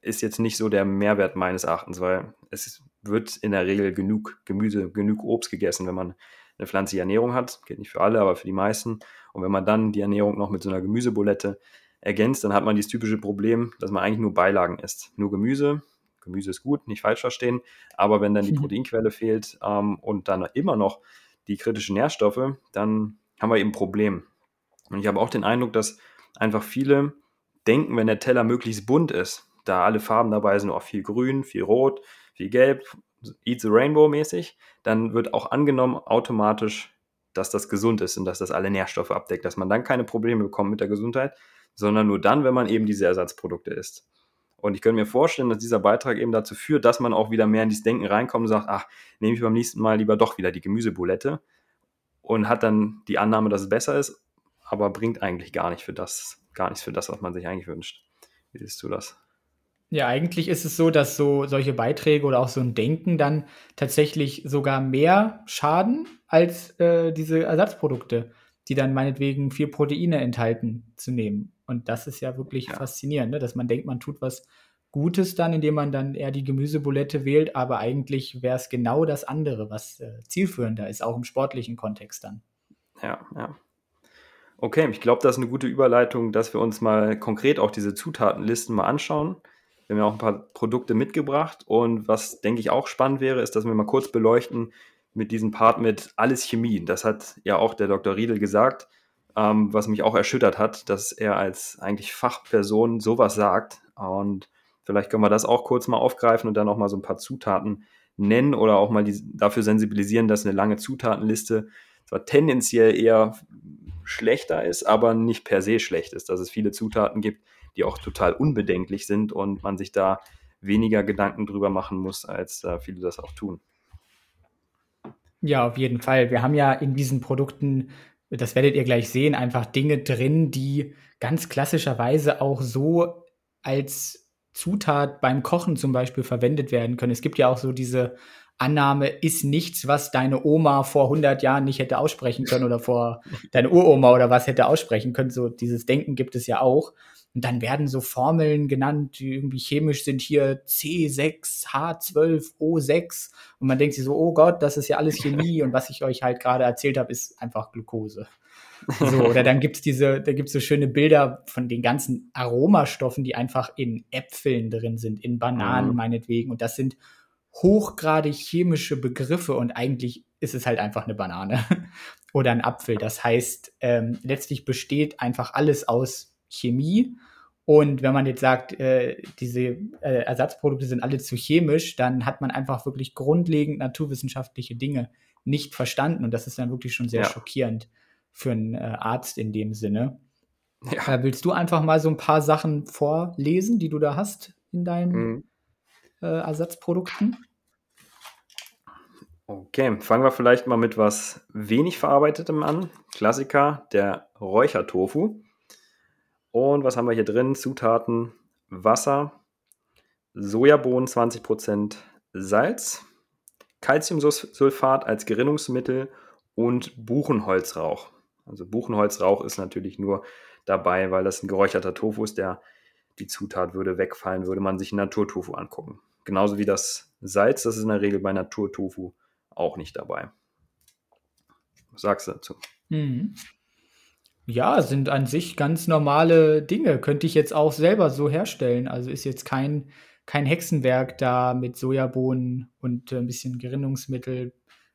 ist jetzt nicht so der Mehrwert meines Erachtens, weil es wird in der Regel genug Gemüse, genug Obst gegessen, wenn man eine pflanzliche Ernährung hat. Geht nicht für alle, aber für die meisten. Und wenn man dann die Ernährung noch mit so einer Gemüsebulette ergänzt, dann hat man dieses typische Problem, dass man eigentlich nur Beilagen isst. Nur Gemüse. Gemüse ist gut, nicht falsch verstehen. Aber wenn dann die. Proteinquelle fehlt ähm, und dann immer noch die kritischen Nährstoffe, dann haben wir eben ein Problem. Und ich habe auch den Eindruck, dass einfach viele denken, wenn der Teller möglichst bunt ist, da alle Farben dabei sind, auch viel Grün, viel Rot, viel Gelb, Eat the Rainbow mäßig, dann wird auch angenommen automatisch, dass das gesund ist und dass das alle Nährstoffe abdeckt, dass man dann keine Probleme bekommt mit der Gesundheit, sondern nur dann, wenn man eben diese Ersatzprodukte isst. Und ich könnte mir vorstellen, dass dieser Beitrag eben dazu führt, dass man auch wieder mehr in dieses Denken reinkommt und sagt, ach, nehme ich beim nächsten Mal lieber doch wieder die Gemüsebulette und hat dann die Annahme, dass es besser ist, aber bringt eigentlich gar nicht für das, gar nichts für das, was man sich eigentlich wünscht. Wie siehst du das? Ja, eigentlich ist es so, dass so solche Beiträge oder auch so ein Denken dann tatsächlich sogar mehr schaden als äh, diese Ersatzprodukte, die dann meinetwegen viel Proteine enthalten, zu nehmen. Und das ist ja wirklich ja. faszinierend, ne? dass man denkt, man tut was Gutes dann, indem man dann eher die Gemüsebulette wählt, aber eigentlich wäre es genau das andere, was äh, zielführender ist, auch im sportlichen Kontext dann. Ja, ja. Okay, ich glaube, das ist eine gute Überleitung, dass wir uns mal konkret auch diese Zutatenlisten mal anschauen. Wir haben ja auch ein paar Produkte mitgebracht und was, denke ich, auch spannend wäre, ist, dass wir mal kurz beleuchten mit diesem Part mit alles Chemie. Das hat ja auch der Dr. Riedel gesagt, ähm, was mich auch erschüttert hat, dass er als eigentlich Fachperson sowas sagt. Und vielleicht können wir das auch kurz mal aufgreifen und dann auch mal so ein paar Zutaten nennen oder auch mal die, dafür sensibilisieren, dass eine lange Zutatenliste zwar tendenziell eher schlechter ist, aber nicht per se schlecht ist, dass es viele Zutaten gibt, die auch total unbedenklich sind und man sich da weniger Gedanken drüber machen muss, als äh, viele das auch tun. Ja, auf jeden Fall. Wir haben ja in diesen Produkten, das werdet ihr gleich sehen, einfach Dinge drin, die ganz klassischerweise auch so als Zutat beim Kochen zum Beispiel verwendet werden können. Es gibt ja auch so diese Annahme ist nichts, was deine Oma vor 100 Jahren nicht hätte aussprechen können oder vor deine Uroma oder was hätte aussprechen können. So dieses Denken gibt es ja auch. Und dann werden so Formeln genannt, die irgendwie chemisch sind hier C6, H12, O6. Und man denkt sich so, oh Gott, das ist ja alles Chemie. Und was ich euch halt gerade erzählt habe, ist einfach Glucose. So, oder dann gibt's diese, da gibt's so schöne Bilder von den ganzen Aromastoffen, die einfach in Äpfeln drin sind, in Bananen mhm. meinetwegen. Und das sind hochgradig chemische Begriffe und eigentlich ist es halt einfach eine Banane oder ein Apfel. Das heißt, ähm, letztlich besteht einfach alles aus Chemie. Und wenn man jetzt sagt, äh, diese äh, Ersatzprodukte sind alle zu chemisch, dann hat man einfach wirklich grundlegend naturwissenschaftliche Dinge nicht verstanden. Und das ist dann wirklich schon sehr ja. schockierend für einen äh, Arzt in dem Sinne. Ja. Äh, willst du einfach mal so ein paar Sachen vorlesen, die du da hast in deinen mhm. Äh, Ersatzprodukten? Okay, fangen wir vielleicht mal mit was wenig verarbeitetem an. Klassiker, der Räuchertofu. Und was haben wir hier drin? Zutaten: Wasser, Sojabohnen 20%, Salz, Calciumsulfat als Gerinnungsmittel und Buchenholzrauch. Also Buchenholzrauch ist natürlich nur dabei, weil das ein geräucherter Tofu ist, der die Zutat würde wegfallen, würde man sich Naturtofu angucken. Genauso wie das Salz, das ist in der Regel bei Naturtofu auch nicht dabei. Was sagst du dazu? Mhm. Ja, sind an sich ganz normale Dinge. Könnte ich jetzt auch selber so herstellen. Also ist jetzt kein, kein Hexenwerk da mit Sojabohnen und ein bisschen Gerinnungsmittel,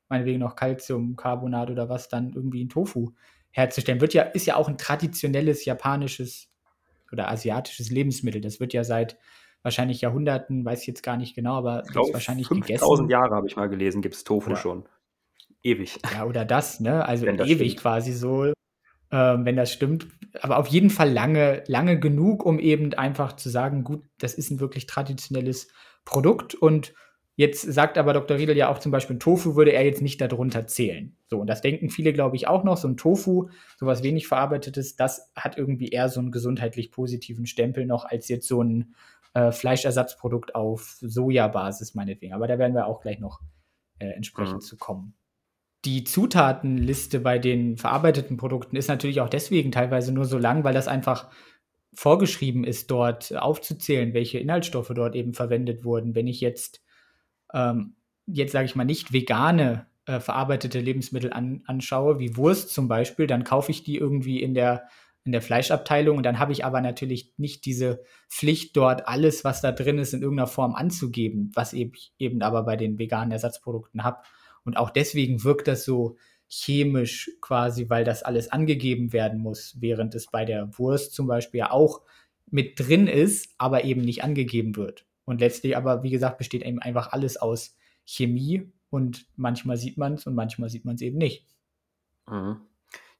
meinetwegen noch Calciumcarbonat oder was, dann irgendwie ein Tofu herzustellen. Wird ja, ist ja auch ein traditionelles japanisches oder asiatisches Lebensmittel. Das wird ja seit wahrscheinlich Jahrhunderten, weiß ich jetzt gar nicht genau, aber ich glaube, wahrscheinlich 5000 Jahre habe ich mal gelesen, gibt es Tofu oder, schon. Ewig. Ja, oder das, ne? Also ewig stimmt. quasi so ähm, wenn das stimmt. Aber auf jeden Fall lange, lange genug, um eben einfach zu sagen, gut, das ist ein wirklich traditionelles Produkt. Und jetzt sagt aber Dr. Riedel ja auch zum Beispiel, Tofu würde er jetzt nicht darunter zählen. So, und das denken viele, glaube ich, auch noch. So ein Tofu, sowas wenig verarbeitetes, das hat irgendwie eher so einen gesundheitlich positiven Stempel noch als jetzt so ein äh, Fleischersatzprodukt auf Sojabasis, meinetwegen. Aber da werden wir auch gleich noch äh, entsprechend mhm. zu kommen die Zutatenliste bei den verarbeiteten Produkten ist natürlich auch deswegen teilweise nur so lang, weil das einfach vorgeschrieben ist, dort aufzuzählen, welche Inhaltsstoffe dort eben verwendet wurden. Wenn ich jetzt, ähm, jetzt sage ich mal, nicht vegane äh, verarbeitete Lebensmittel an, anschaue, wie Wurst zum Beispiel, dann kaufe ich die irgendwie in der, in der Fleischabteilung und dann habe ich aber natürlich nicht diese Pflicht, dort alles, was da drin ist, in irgendeiner Form anzugeben, was ich eben aber bei den veganen Ersatzprodukten habe. Und auch deswegen wirkt das so chemisch quasi, weil das alles angegeben werden muss, während es bei der Wurst zum Beispiel auch mit drin ist, aber eben nicht angegeben wird. Und letztlich aber, wie gesagt, besteht eben einfach alles aus Chemie und manchmal sieht man es und manchmal sieht man es eben nicht. Mhm.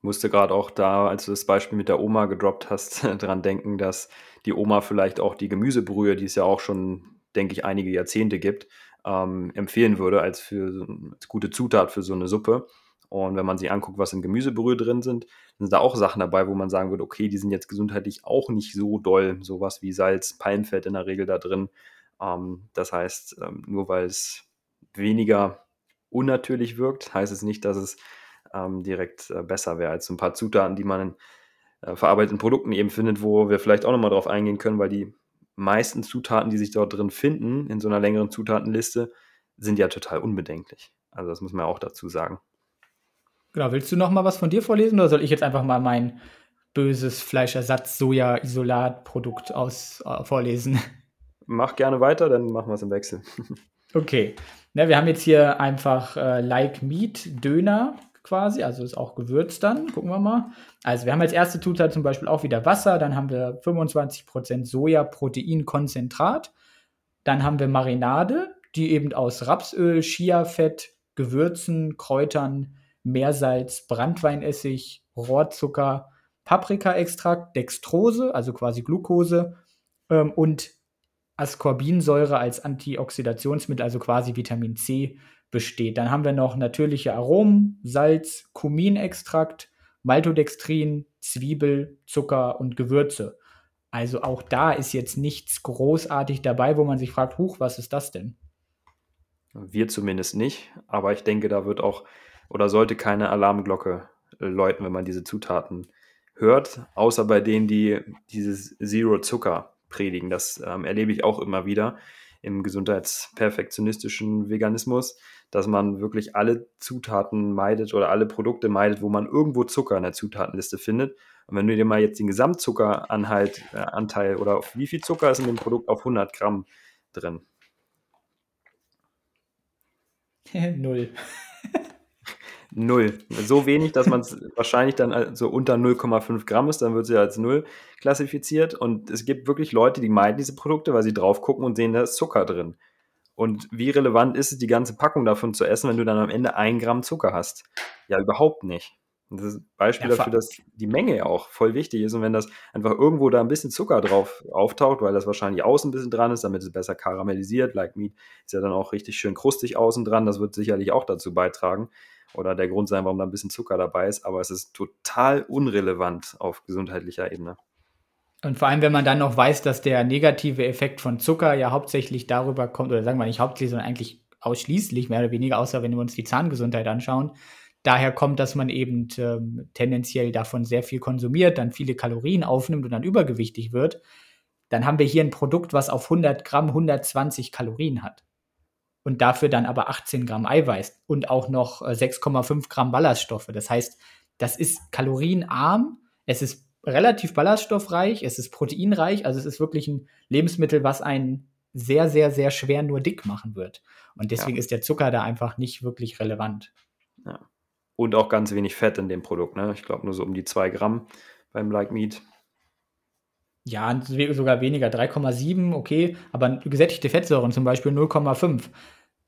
Musste gerade auch da, als du das Beispiel mit der Oma gedroppt hast, dran denken, dass die Oma vielleicht auch die Gemüsebrühe, die es ja auch schon, denke ich, einige Jahrzehnte gibt, ähm, empfehlen würde als, für, als gute Zutat für so eine Suppe. Und wenn man sich anguckt, was in Gemüsebrühe drin sind, sind da auch Sachen dabei, wo man sagen würde, okay, die sind jetzt gesundheitlich auch nicht so doll. Sowas wie Salz, Palmfett in der Regel da drin. Ähm, das heißt, ähm, nur weil es weniger unnatürlich wirkt, heißt es nicht, dass es ähm, direkt äh, besser wäre als so ein paar Zutaten, die man in äh, verarbeiteten Produkten eben findet, wo wir vielleicht auch nochmal drauf eingehen können, weil die meisten Zutaten, die sich dort drin finden, in so einer längeren Zutatenliste, sind ja total unbedenklich. Also das muss man ja auch dazu sagen. Genau, willst du noch mal was von dir vorlesen oder soll ich jetzt einfach mal mein böses Fleischersatz-Soja-Isolat-Produkt aus äh, vorlesen? Mach gerne weiter, dann machen wir es im Wechsel. okay. Ja, wir haben jetzt hier einfach äh, Like Meat Döner quasi, also ist auch gewürzt dann. Gucken wir mal. Also wir haben als erste Zutat zum Beispiel auch wieder Wasser, dann haben wir 25% Soja-Proteinkonzentrat, dann haben wir Marinade, die eben aus Rapsöl, Chiafett, Gewürzen, Kräutern, Meersalz, Brandweinessig, Rohrzucker, Paprikaextrakt, Dextrose, also quasi Glucose ähm, und Ascorbinsäure als Antioxidationsmittel, also quasi Vitamin C, besteht. Dann haben wir noch natürliche Aromen, Salz, Kuminextrakt, Maltodextrin, Zwiebel, Zucker und Gewürze. Also auch da ist jetzt nichts großartig dabei, wo man sich fragt, huch, was ist das denn? Wir zumindest nicht, aber ich denke, da wird auch oder sollte keine Alarmglocke läuten, wenn man diese Zutaten hört, außer bei denen, die dieses Zero Zucker predigen. Das ähm, erlebe ich auch immer wieder im gesundheitsperfektionistischen Veganismus, dass man wirklich alle Zutaten meidet oder alle Produkte meidet, wo man irgendwo Zucker in der Zutatenliste findet. Und wenn du dir mal jetzt den Gesamtzuckeranteil äh, Anteil oder wie viel Zucker ist in dem Produkt auf 100 Gramm drin? Null. Null. So wenig, dass man es wahrscheinlich dann so unter 0,5 Gramm ist, dann wird sie als Null klassifiziert. Und es gibt wirklich Leute, die meiden diese Produkte, weil sie drauf gucken und sehen, da ist Zucker drin. Und wie relevant ist es, die ganze Packung davon zu essen, wenn du dann am Ende ein Gramm Zucker hast? Ja, überhaupt nicht. Und das ist ein Beispiel ja, dafür, dass die Menge ja auch voll wichtig ist. Und wenn das einfach irgendwo da ein bisschen Zucker drauf auftaucht, weil das wahrscheinlich außen ein bisschen dran ist, damit es besser karamellisiert, like Meat ist ja dann auch richtig schön krustig außen dran, das wird sicherlich auch dazu beitragen oder der Grund sein, warum da ein bisschen Zucker dabei ist. Aber es ist total unrelevant auf gesundheitlicher Ebene. Und vor allem, wenn man dann noch weiß, dass der negative Effekt von Zucker ja hauptsächlich darüber kommt, oder sagen wir nicht hauptsächlich, sondern eigentlich ausschließlich, mehr oder weniger, außer wenn wir uns die Zahngesundheit anschauen, daher kommt, dass man eben ähm, tendenziell davon sehr viel konsumiert, dann viele Kalorien aufnimmt und dann übergewichtig wird, dann haben wir hier ein Produkt, was auf 100 Gramm 120 Kalorien hat. Und dafür dann aber 18 Gramm Eiweiß und auch noch 6,5 äh, Gramm Ballaststoffe. Das heißt, das ist kalorienarm, es ist relativ ballaststoffreich, es ist proteinreich, also es ist wirklich ein Lebensmittel, was einen sehr, sehr, sehr schwer nur dick machen wird. Und deswegen ja. ist der Zucker da einfach nicht wirklich relevant. Ja. Und auch ganz wenig Fett in dem Produkt, ne? Ich glaube nur so um die 2 Gramm beim Like Meat. Ja, sogar weniger, 3,7, okay, aber gesättigte Fettsäuren zum Beispiel 0,5.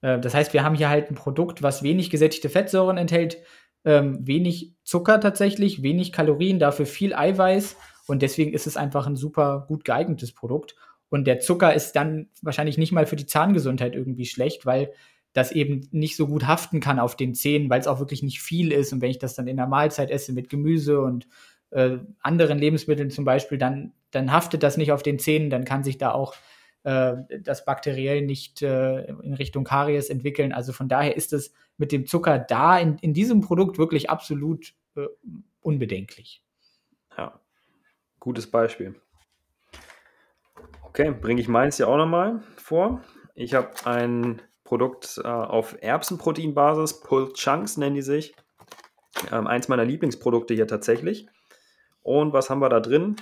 Äh, das heißt, wir haben hier halt ein Produkt, was wenig gesättigte Fettsäuren enthält, ähm, wenig Zucker tatsächlich, wenig Kalorien, dafür viel Eiweiß und deswegen ist es einfach ein super gut geeignetes Produkt. Und der Zucker ist dann wahrscheinlich nicht mal für die Zahngesundheit irgendwie schlecht, weil das eben nicht so gut haften kann auf den Zähnen, weil es auch wirklich nicht viel ist. Und wenn ich das dann in der Mahlzeit esse mit Gemüse und äh, anderen Lebensmitteln zum Beispiel, dann, dann haftet das nicht auf den Zähnen, dann kann sich da auch äh, das bakteriell nicht äh, in Richtung Karies entwickeln. Also von daher ist es mit dem Zucker da in, in diesem Produkt wirklich absolut äh, unbedenklich. Ja, gutes Beispiel. Okay, bringe ich meins ja auch nochmal vor. Ich habe ein Produkt äh, auf Erbsenproteinbasis, Pulled Chunks nennen die sich. Ähm, eins meiner Lieblingsprodukte hier tatsächlich. Und was haben wir da drin?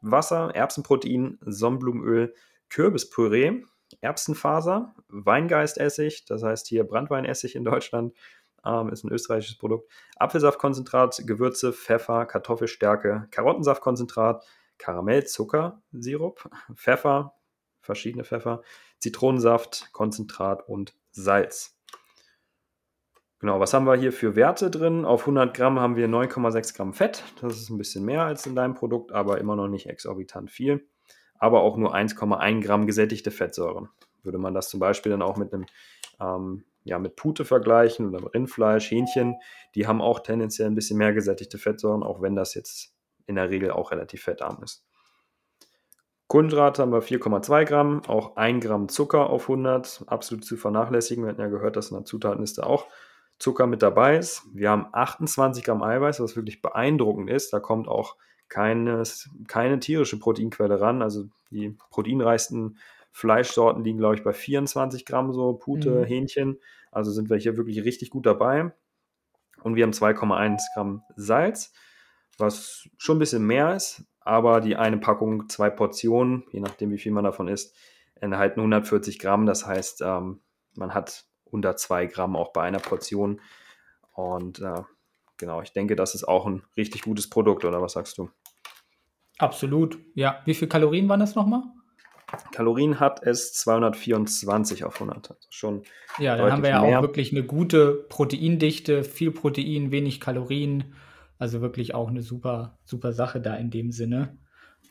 Wasser, Erbsenprotein, Sonnenblumenöl, Kürbispüree, Erbsenfaser, Weingeistessig, das heißt hier Brandweinessig in Deutschland, ähm, ist ein österreichisches Produkt, Apfelsaftkonzentrat, Gewürze, Pfeffer, Kartoffelstärke, Karottensaftkonzentrat, Karamell, Sirup, Pfeffer, verschiedene Pfeffer, Zitronensaft, Konzentrat und Salz. Genau, was haben wir hier für Werte drin? Auf 100 Gramm haben wir 9,6 Gramm Fett. Das ist ein bisschen mehr als in deinem Produkt, aber immer noch nicht exorbitant viel. Aber auch nur 1,1 Gramm gesättigte Fettsäuren. Würde man das zum Beispiel dann auch mit einem ähm, ja, mit Pute vergleichen oder Rindfleisch, Hähnchen, die haben auch tendenziell ein bisschen mehr gesättigte Fettsäuren, auch wenn das jetzt in der Regel auch relativ fettarm ist. Kohlenhydrate haben wir 4,2 Gramm, auch 1 Gramm Zucker auf 100, absolut zu vernachlässigen. Wir hatten ja gehört, dass in der Zutatenliste auch Zucker mit dabei ist. Wir haben 28 Gramm Eiweiß, was wirklich beeindruckend ist. Da kommt auch keines, keine tierische Proteinquelle ran. Also die proteinreichsten Fleischsorten liegen, glaube ich, bei 24 Gramm, so Pute, mhm. Hähnchen. Also sind wir hier wirklich richtig gut dabei. Und wir haben 2,1 Gramm Salz, was schon ein bisschen mehr ist, aber die eine Packung, zwei Portionen, je nachdem wie viel man davon isst, enthalten 140 Gramm. Das heißt, ähm, man hat unter zwei Gramm auch bei einer Portion. Und äh, genau, ich denke, das ist auch ein richtig gutes Produkt, oder was sagst du? Absolut, ja. Wie viele Kalorien waren das nochmal? Kalorien hat es 224 auf 100. Also schon ja, dann haben wir ja mehr. auch wirklich eine gute Proteindichte, viel Protein, wenig Kalorien. Also wirklich auch eine super, super Sache da in dem Sinne.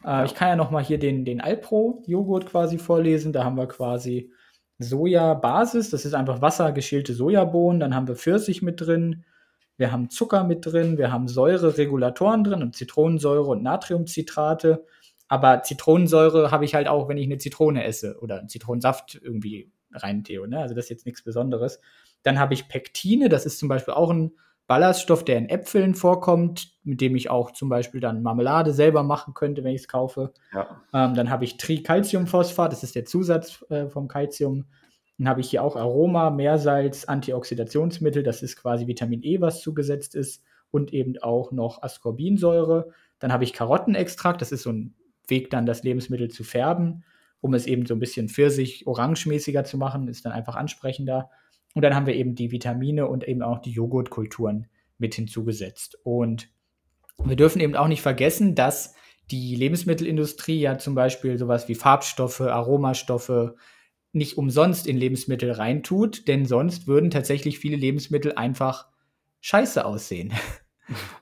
Äh. Ich kann ja noch mal hier den, den Alpro-Joghurt quasi vorlesen. Da haben wir quasi Soja-Basis. Das ist einfach wassergeschälte Sojabohnen. Dann haben wir Pfirsich mit drin. Wir haben Zucker mit drin. Wir haben Säureregulatoren drin und Zitronensäure und Natriumcitrate. Aber Zitronensäure habe ich halt auch, wenn ich eine Zitrone esse oder einen Zitronensaft irgendwie rein Theo. Ne? Also das ist jetzt nichts Besonderes. Dann habe ich Pektine. Das ist zum Beispiel auch ein Ballaststoff, der in Äpfeln vorkommt, mit dem ich auch zum Beispiel dann Marmelade selber machen könnte, wenn ich es kaufe. Ja. Ähm, dann habe ich Tricalciumphosphat, das ist der Zusatz äh, vom Calcium. Dann habe ich hier auch Aroma, Meersalz, Antioxidationsmittel, das ist quasi Vitamin E, was zugesetzt ist, und eben auch noch Ascorbinsäure. Dann habe ich Karottenextrakt, das ist so ein Weg, dann das Lebensmittel zu färben, um es eben so ein bisschen pfirsich-orangemäßiger zu machen, ist dann einfach ansprechender. Und dann haben wir eben die Vitamine und eben auch die Joghurtkulturen mit hinzugesetzt. Und wir dürfen eben auch nicht vergessen, dass die Lebensmittelindustrie ja zum Beispiel sowas wie Farbstoffe, Aromastoffe nicht umsonst in Lebensmittel reintut, denn sonst würden tatsächlich viele Lebensmittel einfach scheiße aussehen.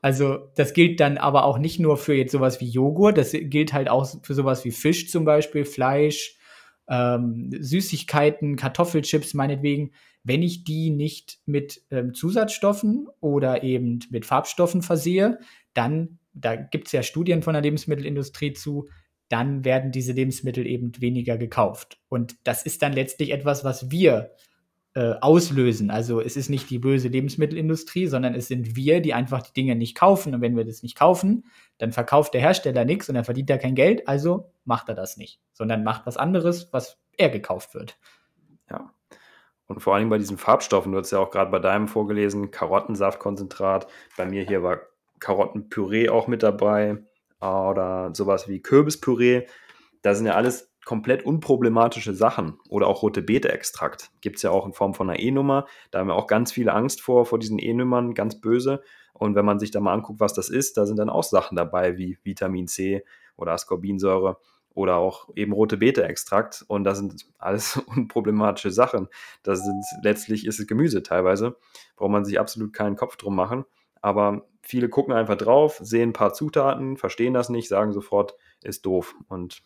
Also das gilt dann aber auch nicht nur für jetzt sowas wie Joghurt, das gilt halt auch für sowas wie Fisch zum Beispiel, Fleisch, ähm, Süßigkeiten, Kartoffelchips meinetwegen wenn ich die nicht mit ähm, Zusatzstoffen oder eben mit Farbstoffen versehe, dann, da gibt es ja Studien von der Lebensmittelindustrie zu, dann werden diese Lebensmittel eben weniger gekauft. Und das ist dann letztlich etwas, was wir äh, auslösen. Also es ist nicht die böse Lebensmittelindustrie, sondern es sind wir, die einfach die Dinge nicht kaufen. Und wenn wir das nicht kaufen, dann verkauft der Hersteller nichts und er verdient da kein Geld, also macht er das nicht, sondern macht was anderes, was er gekauft wird. Ja, und vor allem bei diesen Farbstoffen, du hast ja auch gerade bei deinem vorgelesen, Karottensaftkonzentrat. Bei mir hier war Karottenpüree auch mit dabei oder sowas wie Kürbispüree. Das sind ja alles komplett unproblematische Sachen. Oder auch rote Beete-Extrakt. Gibt es ja auch in Form von einer E-Nummer. Da haben wir auch ganz viele Angst vor, vor diesen E-Nummern, ganz böse. Und wenn man sich da mal anguckt, was das ist, da sind dann auch Sachen dabei wie Vitamin C oder Ascorbinsäure oder auch eben rote Beete-Extrakt. Und das sind alles unproblematische Sachen. Das sind letztlich ist es Gemüse teilweise. Braucht man sich absolut keinen Kopf drum machen. Aber viele gucken einfach drauf, sehen ein paar Zutaten, verstehen das nicht, sagen sofort, ist doof. Und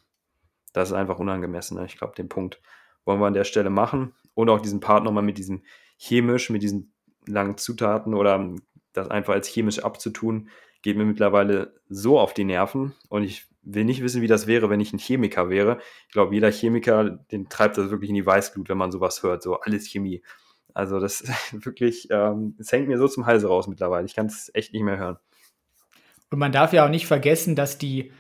das ist einfach unangemessen. Ne? Ich glaube, den Punkt wollen wir an der Stelle machen. Und auch diesen Part nochmal mit diesem chemisch, mit diesen langen Zutaten oder das einfach als chemisch abzutun, geht mir mittlerweile so auf die Nerven. Und ich will nicht wissen, wie das wäre, wenn ich ein Chemiker wäre. Ich glaube, jeder Chemiker, den treibt das wirklich in die Weißglut, wenn man sowas hört, so alles Chemie. Also das ist wirklich, ähm, es hängt mir so zum Halse raus mittlerweile. Ich kann es echt nicht mehr hören. Und man darf ja auch nicht vergessen, dass die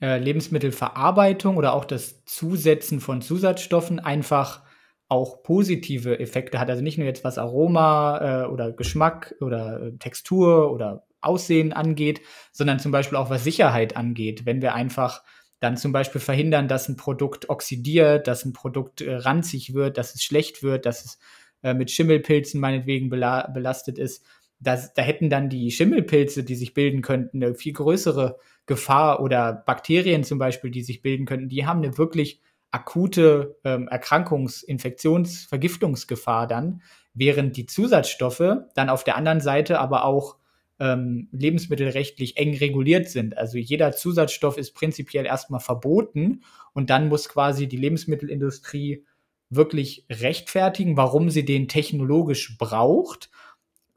äh, Lebensmittelverarbeitung oder auch das Zusetzen von Zusatzstoffen einfach auch positive Effekte hat. Also nicht nur jetzt was Aroma äh, oder Geschmack oder äh, Textur oder Aussehen angeht, sondern zum Beispiel auch was Sicherheit angeht. Wenn wir einfach dann zum Beispiel verhindern, dass ein Produkt oxidiert, dass ein Produkt äh, ranzig wird, dass es schlecht wird, dass es äh, mit Schimmelpilzen meinetwegen bela belastet ist. Das, da hätten dann die Schimmelpilze, die sich bilden könnten, eine viel größere Gefahr oder Bakterien zum Beispiel, die sich bilden könnten, die haben eine wirklich akute ähm, Erkrankungs-, Infektions-, Vergiftungsgefahr dann, während die Zusatzstoffe dann auf der anderen Seite aber auch ähm, lebensmittelrechtlich eng reguliert sind. Also jeder Zusatzstoff ist prinzipiell erstmal verboten und dann muss quasi die Lebensmittelindustrie wirklich rechtfertigen, warum sie den technologisch braucht.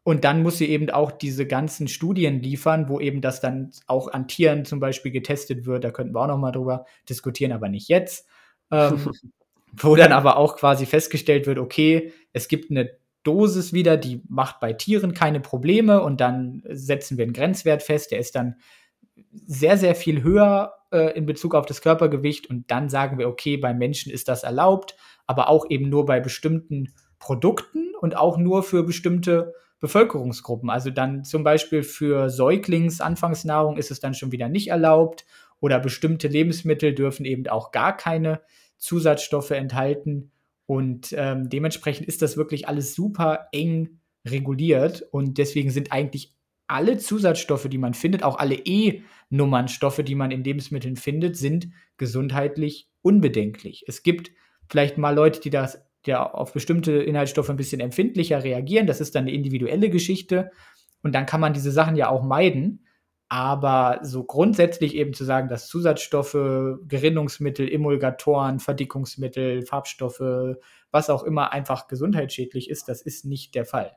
Und dann muss sie eben auch diese ganzen Studien liefern, wo eben das dann auch an Tieren zum Beispiel getestet wird. Da könnten wir auch noch mal drüber diskutieren, aber nicht jetzt. Ähm, wo dann aber auch quasi festgestellt wird, okay, es gibt eine Dosis wieder, die macht bei Tieren keine Probleme und dann setzen wir einen Grenzwert fest, der ist dann sehr, sehr viel höher äh, in Bezug auf das Körpergewicht und dann sagen wir, okay, bei Menschen ist das erlaubt, aber auch eben nur bei bestimmten Produkten und auch nur für bestimmte Bevölkerungsgruppen. Also dann zum Beispiel für Säuglingsanfangsnahrung ist es dann schon wieder nicht erlaubt oder bestimmte Lebensmittel dürfen eben auch gar keine Zusatzstoffe enthalten. Und ähm, dementsprechend ist das wirklich alles super eng reguliert und deswegen sind eigentlich alle Zusatzstoffe, die man findet, auch alle E-Nummernstoffe, die man in Lebensmitteln findet, sind gesundheitlich unbedenklich. Es gibt vielleicht mal Leute, die das ja auf bestimmte Inhaltsstoffe ein bisschen empfindlicher reagieren. Das ist dann eine individuelle Geschichte. Und dann kann man diese Sachen ja auch meiden. Aber so grundsätzlich eben zu sagen, dass Zusatzstoffe, Gerinnungsmittel, Emulgatoren, Verdickungsmittel, Farbstoffe, was auch immer einfach gesundheitsschädlich ist, das ist nicht der Fall.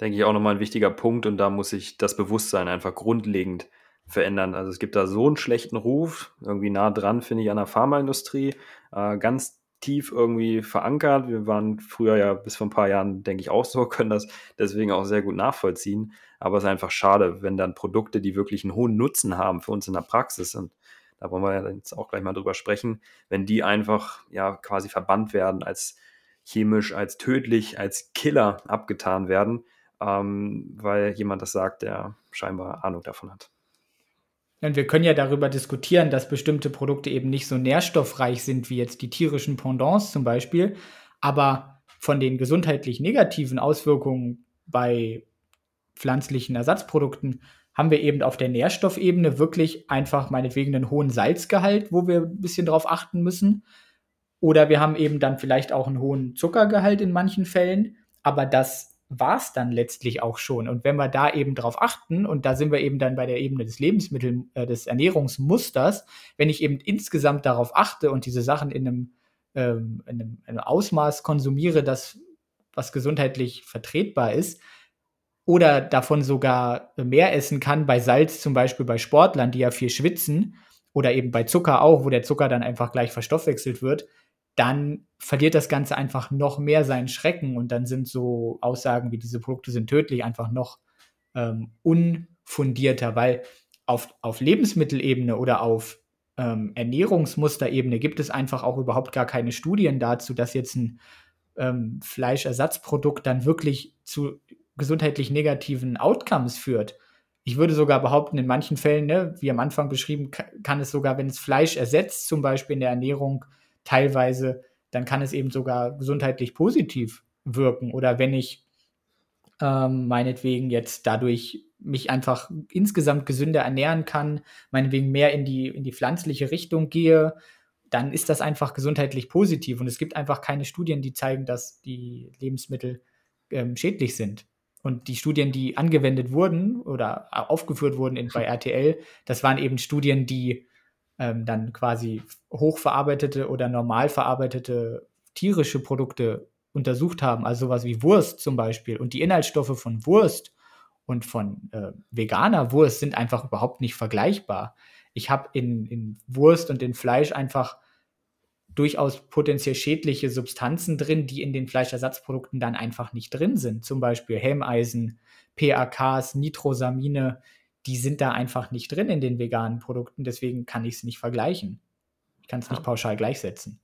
Denke ich auch nochmal ein wichtiger Punkt und da muss sich das Bewusstsein einfach grundlegend verändern. Also es gibt da so einen schlechten Ruf, irgendwie nah dran, finde ich, an der Pharmaindustrie, äh, ganz tief irgendwie verankert. Wir waren früher ja bis vor ein paar Jahren, denke ich, auch so, können das deswegen auch sehr gut nachvollziehen. Aber es ist einfach schade, wenn dann Produkte, die wirklich einen hohen Nutzen haben für uns in der Praxis, und da wollen wir ja jetzt auch gleich mal drüber sprechen, wenn die einfach ja quasi verbannt werden, als chemisch, als tödlich, als Killer abgetan werden, ähm, weil jemand das sagt, der scheinbar Ahnung davon hat. Und wir können ja darüber diskutieren, dass bestimmte Produkte eben nicht so nährstoffreich sind wie jetzt die tierischen Pendants zum Beispiel. Aber von den gesundheitlich negativen Auswirkungen bei pflanzlichen Ersatzprodukten haben wir eben auf der Nährstoffebene wirklich einfach meinetwegen einen hohen Salzgehalt, wo wir ein bisschen drauf achten müssen. Oder wir haben eben dann vielleicht auch einen hohen Zuckergehalt in manchen Fällen. Aber das war es dann letztlich auch schon. Und wenn wir da eben drauf achten, und da sind wir eben dann bei der Ebene des Lebensmittel, äh, des Ernährungsmusters, wenn ich eben insgesamt darauf achte und diese Sachen in einem, ähm, in einem, in einem Ausmaß konsumiere, das was gesundheitlich vertretbar ist, oder davon sogar mehr essen kann, bei Salz zum Beispiel bei Sportlern, die ja viel schwitzen, oder eben bei Zucker auch, wo der Zucker dann einfach gleich verstoffwechselt wird, dann verliert das Ganze einfach noch mehr seinen Schrecken und dann sind so Aussagen wie diese Produkte sind tödlich einfach noch ähm, unfundierter, weil auf, auf Lebensmittelebene oder auf ähm, Ernährungsmusterebene gibt es einfach auch überhaupt gar keine Studien dazu, dass jetzt ein ähm, Fleischersatzprodukt dann wirklich zu gesundheitlich negativen Outcomes führt. Ich würde sogar behaupten, in manchen Fällen, ne, wie am Anfang beschrieben, kann es sogar, wenn es Fleisch ersetzt, zum Beispiel in der Ernährung, teilweise, dann kann es eben sogar gesundheitlich positiv wirken. Oder wenn ich ähm, meinetwegen jetzt dadurch mich einfach insgesamt gesünder ernähren kann, meinetwegen mehr in die, in die pflanzliche Richtung gehe, dann ist das einfach gesundheitlich positiv. Und es gibt einfach keine Studien, die zeigen, dass die Lebensmittel ähm, schädlich sind. Und die Studien, die angewendet wurden oder aufgeführt wurden in, bei RTL, das waren eben Studien, die ähm, dann quasi hochverarbeitete oder normal verarbeitete tierische Produkte untersucht haben, also sowas wie Wurst zum Beispiel. Und die Inhaltsstoffe von Wurst und von äh, veganer Wurst sind einfach überhaupt nicht vergleichbar. Ich habe in, in Wurst und in Fleisch einfach durchaus potenziell schädliche Substanzen drin, die in den Fleischersatzprodukten dann einfach nicht drin sind. Zum Beispiel Helmeisen, PAKs, Nitrosamine, die sind da einfach nicht drin in den veganen Produkten, deswegen kann ich es nicht vergleichen. Ich kann es nicht pauschal gleichsetzen.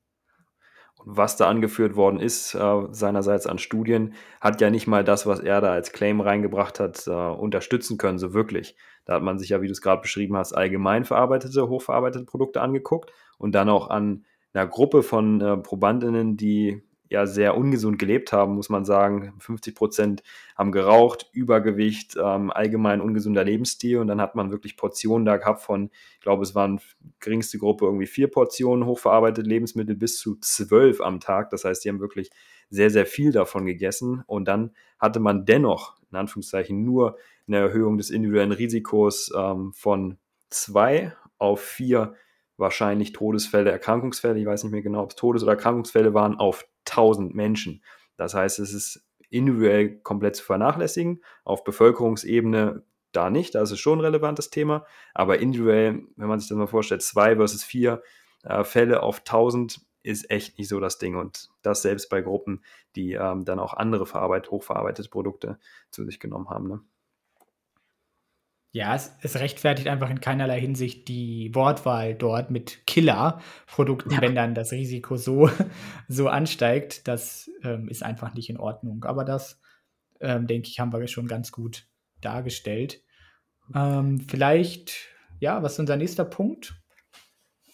Und was da angeführt worden ist, äh, seinerseits an Studien, hat ja nicht mal das, was er da als Claim reingebracht hat, äh, unterstützen können, so wirklich. Da hat man sich ja, wie du es gerade beschrieben hast, allgemein verarbeitete, hochverarbeitete Produkte angeguckt und dann auch an einer Gruppe von äh, Probandinnen, die ja sehr ungesund gelebt haben, muss man sagen. 50 Prozent haben geraucht, Übergewicht, ähm, allgemein ungesunder Lebensstil. Und dann hat man wirklich Portionen da gehabt von, ich glaube, es waren geringste Gruppe irgendwie vier Portionen hochverarbeitete Lebensmittel bis zu zwölf am Tag. Das heißt, die haben wirklich sehr, sehr viel davon gegessen. Und dann hatte man dennoch, in Anführungszeichen, nur eine Erhöhung des individuellen Risikos ähm, von zwei auf vier wahrscheinlich Todesfälle, Erkrankungsfälle, ich weiß nicht mehr genau, ob es Todes- oder Erkrankungsfälle waren, auf 1000 Menschen. Das heißt, es ist individuell komplett zu vernachlässigen. Auf Bevölkerungsebene da nicht, da ist es schon ein relevantes Thema. Aber individuell, wenn man sich das mal vorstellt, zwei versus vier äh, Fälle auf 1000 ist echt nicht so das Ding. Und das selbst bei Gruppen, die ähm, dann auch andere verarbeitet, hochverarbeitete Produkte zu sich genommen haben. Ne? Ja, es, es, rechtfertigt einfach in keinerlei Hinsicht die Wortwahl dort mit Killer-Produkten, ja. wenn dann das Risiko so, so ansteigt. Das ähm, ist einfach nicht in Ordnung. Aber das, ähm, denke ich, haben wir schon ganz gut dargestellt. Ähm, vielleicht, ja, was ist unser nächster Punkt?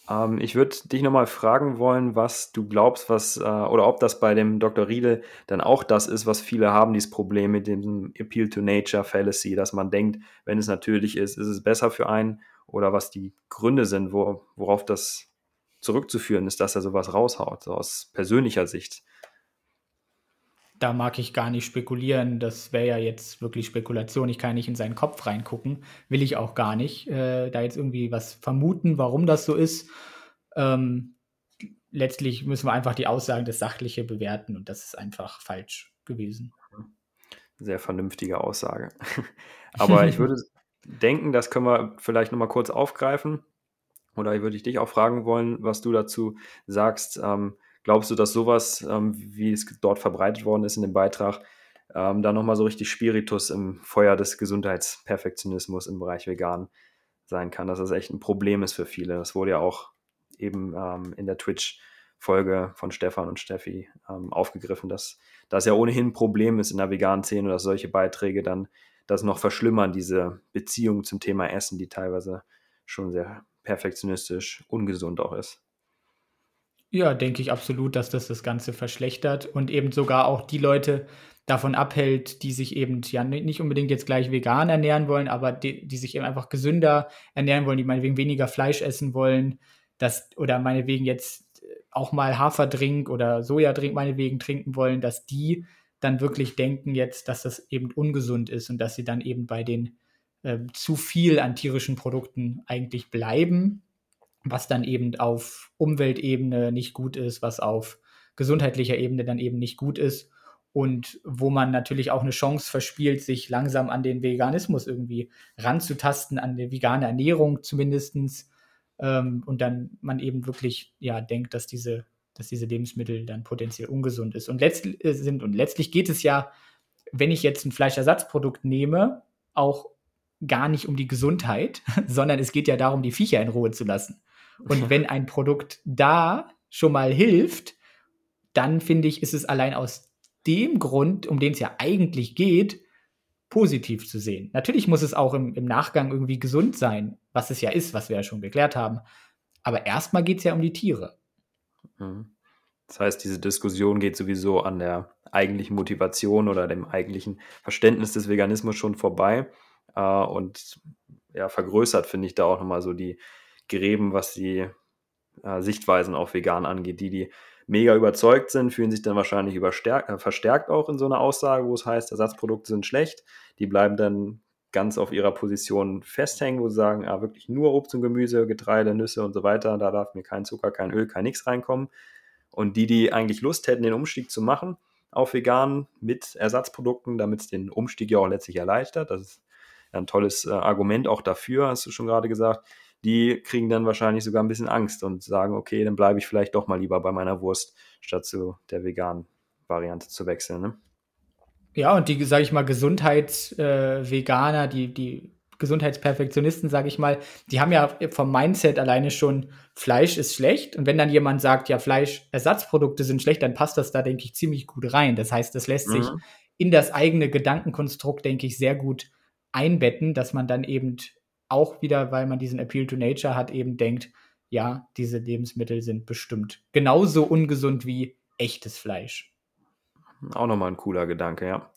Ähm, ich würde dich nochmal fragen wollen, was du glaubst, was, äh, oder ob das bei dem Dr. Riedel dann auch das ist, was viele haben, dieses Problem mit dem Appeal to Nature Fallacy, dass man denkt, wenn es natürlich ist, ist es besser für einen, oder was die Gründe sind, wo, worauf das zurückzuführen ist, dass er sowas raushaut, so aus persönlicher Sicht da mag ich gar nicht spekulieren. Das wäre ja jetzt wirklich Spekulation. Ich kann nicht in seinen Kopf reingucken. Will ich auch gar nicht. Äh, da jetzt irgendwie was vermuten, warum das so ist. Ähm, letztlich müssen wir einfach die Aussagen des Sachliche bewerten und das ist einfach falsch gewesen. Sehr vernünftige Aussage. Aber ich würde denken, das können wir vielleicht nochmal kurz aufgreifen. Oder würde ich dich auch fragen wollen, was du dazu sagst. Ähm, Glaubst du, dass sowas, ähm, wie es dort verbreitet worden ist in dem Beitrag, ähm, da nochmal so richtig Spiritus im Feuer des Gesundheitsperfektionismus im Bereich vegan sein kann, dass das echt ein Problem ist für viele. Das wurde ja auch eben ähm, in der Twitch-Folge von Stefan und Steffi ähm, aufgegriffen, dass das ja ohnehin ein Problem ist in der veganen Szene, dass solche Beiträge dann das noch verschlimmern, diese Beziehung zum Thema Essen, die teilweise schon sehr perfektionistisch ungesund auch ist. Ja, denke ich absolut, dass das das Ganze verschlechtert und eben sogar auch die Leute davon abhält, die sich eben ja nicht unbedingt jetzt gleich vegan ernähren wollen, aber die, die sich eben einfach gesünder ernähren wollen, die meinetwegen weniger Fleisch essen wollen, das, oder meinetwegen jetzt auch mal Haferdrink oder Sojadrink meinetwegen trinken wollen, dass die dann wirklich denken jetzt, dass das eben ungesund ist und dass sie dann eben bei den äh, zu viel an tierischen Produkten eigentlich bleiben was dann eben auf Umweltebene nicht gut ist, was auf gesundheitlicher Ebene dann eben nicht gut ist und wo man natürlich auch eine Chance verspielt, sich langsam an den Veganismus irgendwie ranzutasten, an die vegane Ernährung zumindestens ähm, und dann man eben wirklich ja denkt, dass diese, dass diese Lebensmittel dann potenziell ungesund ist und letztlich äh, sind und letztlich geht es ja, wenn ich jetzt ein Fleischersatzprodukt nehme, auch gar nicht um die Gesundheit, sondern es geht ja darum, die Viecher in Ruhe zu lassen. Und wenn ein Produkt da schon mal hilft, dann finde ich, ist es allein aus dem Grund, um den es ja eigentlich geht, positiv zu sehen. Natürlich muss es auch im, im Nachgang irgendwie gesund sein, was es ja ist, was wir ja schon geklärt haben. Aber erstmal geht es ja um die Tiere. Mhm. Das heißt, diese Diskussion geht sowieso an der eigentlichen Motivation oder dem eigentlichen Verständnis des Veganismus schon vorbei äh, und ja, vergrößert, finde ich, da auch nochmal so die, Gräben, was die äh, Sichtweisen auf vegan angeht. Die, die mega überzeugt sind, fühlen sich dann wahrscheinlich äh, verstärkt auch in so einer Aussage, wo es heißt, Ersatzprodukte sind schlecht. Die bleiben dann ganz auf ihrer Position festhängen, wo sie sagen, ah, wirklich nur Obst und Gemüse, Getreide, Nüsse und so weiter, da darf mir kein Zucker, kein Öl, kein nichts reinkommen. Und die, die eigentlich Lust hätten, den Umstieg zu machen auf vegan mit Ersatzprodukten, damit es den Umstieg ja auch letztlich erleichtert, das ist ein tolles äh, Argument auch dafür, hast du schon gerade gesagt, die kriegen dann wahrscheinlich sogar ein bisschen Angst und sagen, okay, dann bleibe ich vielleicht doch mal lieber bei meiner Wurst, statt zu der veganen Variante zu wechseln. Ne? Ja, und die, sage ich mal, Gesundheitsveganer, äh, die, die Gesundheitsperfektionisten, sage ich mal, die haben ja vom Mindset alleine schon, Fleisch ist schlecht. Und wenn dann jemand sagt, ja, Fleischersatzprodukte sind schlecht, dann passt das da, denke ich, ziemlich gut rein. Das heißt, das lässt mhm. sich in das eigene Gedankenkonstrukt, denke ich, sehr gut einbetten, dass man dann eben auch wieder, weil man diesen Appeal to Nature hat, eben denkt, ja, diese Lebensmittel sind bestimmt genauso ungesund wie echtes Fleisch. Auch nochmal ein cooler Gedanke, ja.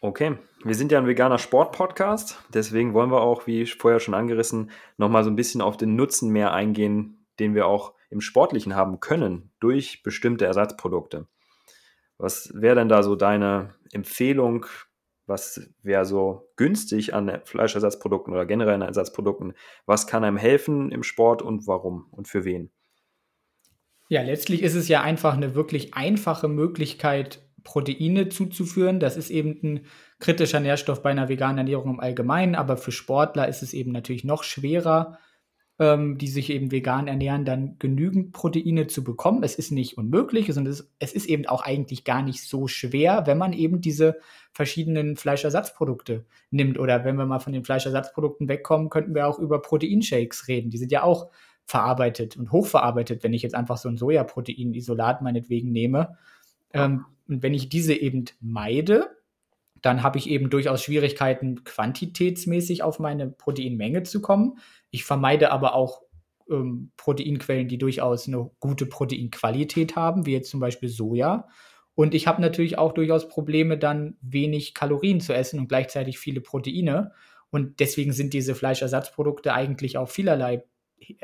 Okay, wir sind ja ein veganer Sport-Podcast, deswegen wollen wir auch, wie vorher schon angerissen, nochmal so ein bisschen auf den Nutzen mehr eingehen, den wir auch im Sportlichen haben können durch bestimmte Ersatzprodukte. Was wäre denn da so deine Empfehlung Was wäre so günstig an Fleischersatzprodukten oder generell an Ersatzprodukten? Was kann einem helfen im Sport und warum und für wen? Ja, letztlich ist es ja einfach eine wirklich einfache Möglichkeit, Proteine zuzuführen. Das ist eben ein kritischer Nährstoff bei einer veganen Ernährung im Allgemeinen, aber für Sportler ist es eben natürlich noch schwerer, ähm, die sich eben vegan ernähren, dann genügend Proteine zu bekommen. Es ist nicht unmöglich, sondern es, es ist eben auch eigentlich gar nicht so schwer, wenn man eben diese verschiedenen Fleischersatzprodukte nimmt. Oder wenn wir mal von den Fleischersatzprodukten wegkommen, könnten wir auch über Proteinshakes reden. Die sind ja auch verarbeitet und hochverarbeitet, wenn ich jetzt einfach so ein Sojaprotein-Isolat meinetwegen nehme. Ähm, und wenn ich diese eben meide, dann habe ich eben durchaus Schwierigkeiten, quantitätsmäßig auf meine Proteinmenge zu kommen. Ich vermeide aber auch ähm, Proteinquellen, die durchaus eine gute Proteinqualität haben, wie jetzt zum Beispiel Soja. Und ich habe natürlich auch durchaus Probleme, dann wenig Kalorien zu essen und gleichzeitig viele Proteine. Und deswegen sind diese Fleischersatzprodukte eigentlich auch vielerlei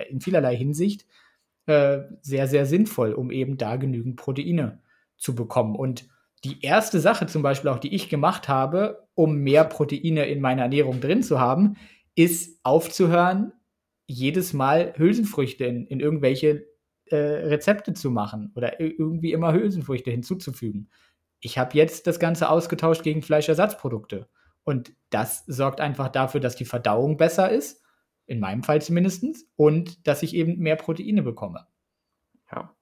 in vielerlei Hinsicht äh, sehr, sehr sinnvoll, um eben da genügend Proteine zu bekommen. Und die erste Sache zum Beispiel auch, die ich gemacht habe, um mehr Proteine in meiner Ernährung drin zu haben, ist aufzuhören, jedes Mal Hülsenfrüchte in, in irgendwelche äh, Rezepte zu machen oder irgendwie immer Hülsenfrüchte hinzuzufügen. Ich habe jetzt das Ganze ausgetauscht gegen Fleischersatzprodukte. Und das sorgt einfach dafür, dass die Verdauung besser ist in meinem Fall zumindest, und dass ich eben mehr Proteine bekomme. Ja,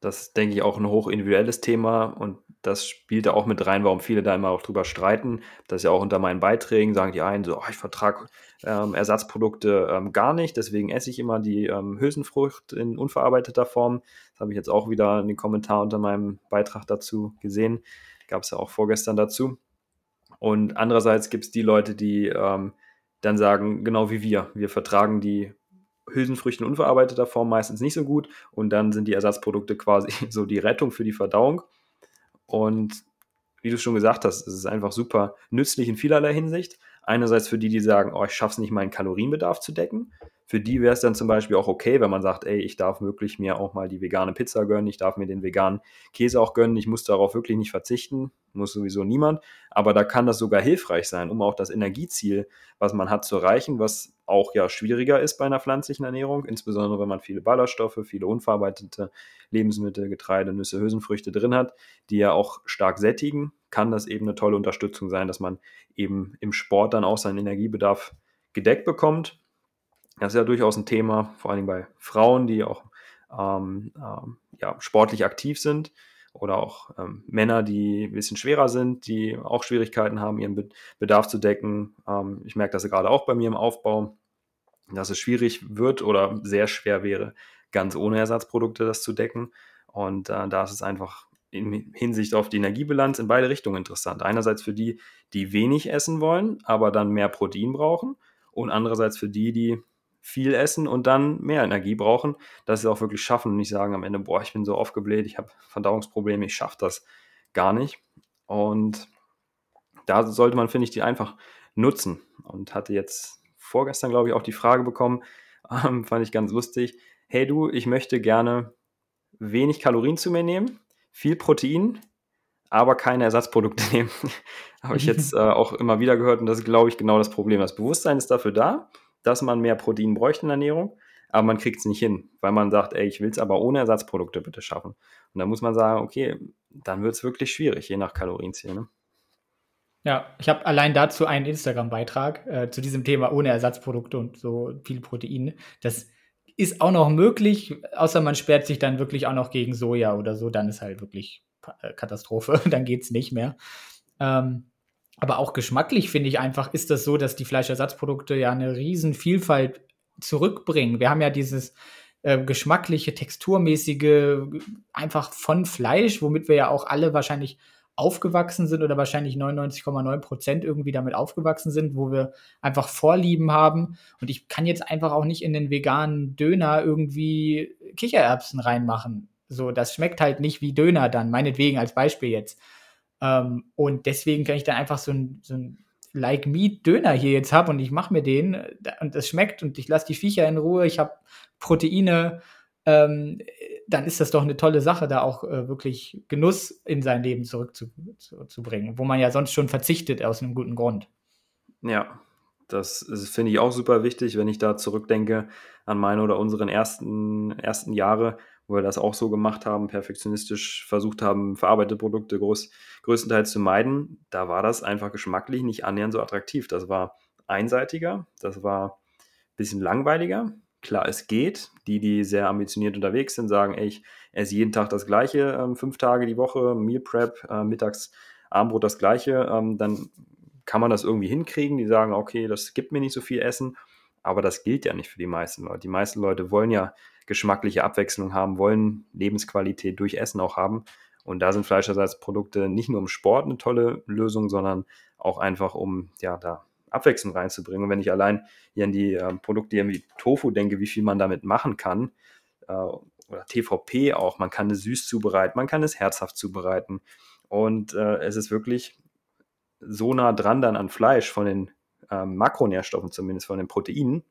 das denke ich, auch ein hochindividuelles Thema und das spielt da auch mit rein, warum viele da immer auch drüber streiten. Das ist ja auch unter meinen Beiträgen, sagen die einen so, oh, ich vertrage ähm, Ersatzprodukte ähm, gar nicht, deswegen esse ich immer die ähm, Hülsenfrucht in unverarbeiteter Form. Das habe ich jetzt auch wieder in den Kommentar unter meinem Beitrag dazu gesehen. Gab es ja auch vorgestern dazu. Und andererseits gibt es die Leute, die ähm, dann sagen, genau wie wir, wir vertragen die Hülsenfrüchte in unverarbeiteter Form meistens nicht so gut und dann sind die Ersatzprodukte quasi so die Rettung für die Verdauung. Und wie du schon gesagt hast, es ist einfach super nützlich in vielerlei Hinsicht. Einerseits für die, die sagen, oh, ich schaffe es nicht, meinen Kalorienbedarf zu decken. Für die wäre es dann zum Beispiel auch okay, wenn man sagt, ey, ich darf wirklich mir auch mal die vegane Pizza gönnen, ich darf mir den veganen Käse auch gönnen, ich muss darauf wirklich nicht verzichten, muss sowieso niemand. Aber da kann das sogar hilfreich sein, um auch das Energieziel, was man hat, zu erreichen, was auch ja schwieriger ist bei einer pflanzlichen Ernährung, insbesondere wenn man viele Ballaststoffe, viele unverarbeitete Lebensmittel, Getreide, Nüsse, Hülsenfrüchte drin hat, die ja auch stark sättigen, kann das eben eine tolle Unterstützung sein, dass man eben im Sport dann auch seinen Energiebedarf gedeckt bekommt. Das ist ja durchaus ein Thema, vor allem bei Frauen, die auch ähm, ähm, ja, sportlich aktiv sind oder auch ähm, Männer, die ein bisschen schwerer sind, die auch Schwierigkeiten haben, ihren Be Bedarf zu decken. Ähm, ich merke das gerade auch bei mir im Aufbau, dass es schwierig wird oder sehr schwer wäre, ganz ohne Ersatzprodukte das zu decken. Und äh, da ist es einfach in Hinsicht auf die Energiebilanz in beide Richtungen interessant. Einerseits für die, die wenig essen wollen, aber dann mehr Protein brauchen. Und andererseits für die, die viel essen und dann mehr Energie brauchen, dass sie auch wirklich schaffen und nicht sagen am Ende, boah, ich bin so aufgebläht, ich habe Verdauungsprobleme, ich schaffe das gar nicht. Und da sollte man, finde ich, die einfach nutzen. Und hatte jetzt vorgestern, glaube ich, auch die Frage bekommen, ähm, fand ich ganz lustig, hey du, ich möchte gerne wenig Kalorien zu mir nehmen, viel Protein, aber keine Ersatzprodukte nehmen. Habe ich jetzt äh, auch immer wieder gehört und das ist, glaube ich, genau das Problem. Das Bewusstsein ist dafür da, dass man mehr Protein bräuchte in der Ernährung, aber man kriegt es nicht hin, weil man sagt, ey, ich will es aber ohne Ersatzprodukte bitte schaffen. Und da muss man sagen, okay, dann wird es wirklich schwierig, je nach Kalorienziel. Ne? Ja, ich habe allein dazu einen Instagram-Beitrag äh, zu diesem Thema ohne Ersatzprodukte und so viel Protein. Das ist auch noch möglich, außer man sperrt sich dann wirklich auch noch gegen Soja oder so, dann ist halt wirklich äh, Katastrophe, dann geht es nicht mehr. Ähm, aber auch geschmacklich finde ich einfach, ist das so, dass die Fleischersatzprodukte ja eine riesen Vielfalt zurückbringen. Wir haben ja dieses äh, geschmackliche, texturmäßige, einfach von Fleisch, womit wir ja auch alle wahrscheinlich aufgewachsen sind oder wahrscheinlich 99,9 Prozent irgendwie damit aufgewachsen sind, wo wir einfach Vorlieben haben. Und ich kann jetzt einfach auch nicht in den veganen Döner irgendwie Kichererbsen reinmachen. So, das schmeckt halt nicht wie Döner dann, meinetwegen als Beispiel jetzt. Ähm, und deswegen kann ich dann einfach so ein, so ein Like Meat Döner hier jetzt habe und ich mache mir den und es schmeckt und ich lasse die Viecher in Ruhe. Ich habe Proteine. Ähm, dann ist das doch eine tolle Sache, da auch äh, wirklich Genuss in sein Leben zurückzubringen, wo man ja sonst schon verzichtet aus einem guten Grund. Ja, das, das finde ich auch super wichtig, wenn ich da zurückdenke an meine oder unseren ersten, ersten Jahre, wo wir das auch so gemacht haben, perfektionistisch versucht haben, verarbeitete Produkte groß, größtenteils zu meiden. Da war das einfach geschmacklich nicht annähernd so attraktiv. Das war einseitiger, das war ein bisschen langweiliger. Klar, es geht. Die, die sehr ambitioniert unterwegs sind, sagen, ey, ich esse jeden Tag das Gleiche, ähm, fünf Tage die Woche, Meal Prep, äh, mittags Abendbrot das Gleiche, ähm, dann kann man das irgendwie hinkriegen. Die sagen, okay, das gibt mir nicht so viel Essen, aber das gilt ja nicht für die meisten Leute. Die meisten Leute wollen ja geschmackliche Abwechslung haben, wollen Lebensqualität durch Essen auch haben. Und da sind Fleischersatzprodukte nicht nur im Sport eine tolle Lösung, sondern auch einfach, um ja da Abwechslung reinzubringen. Und wenn ich allein hier an die äh, Produkte wie Tofu denke, wie viel man damit machen kann, äh, oder TVP auch, man kann es süß zubereiten, man kann es herzhaft zubereiten. Und äh, es ist wirklich so nah dran dann an Fleisch von den äh, Makronährstoffen, zumindest von den Proteinen,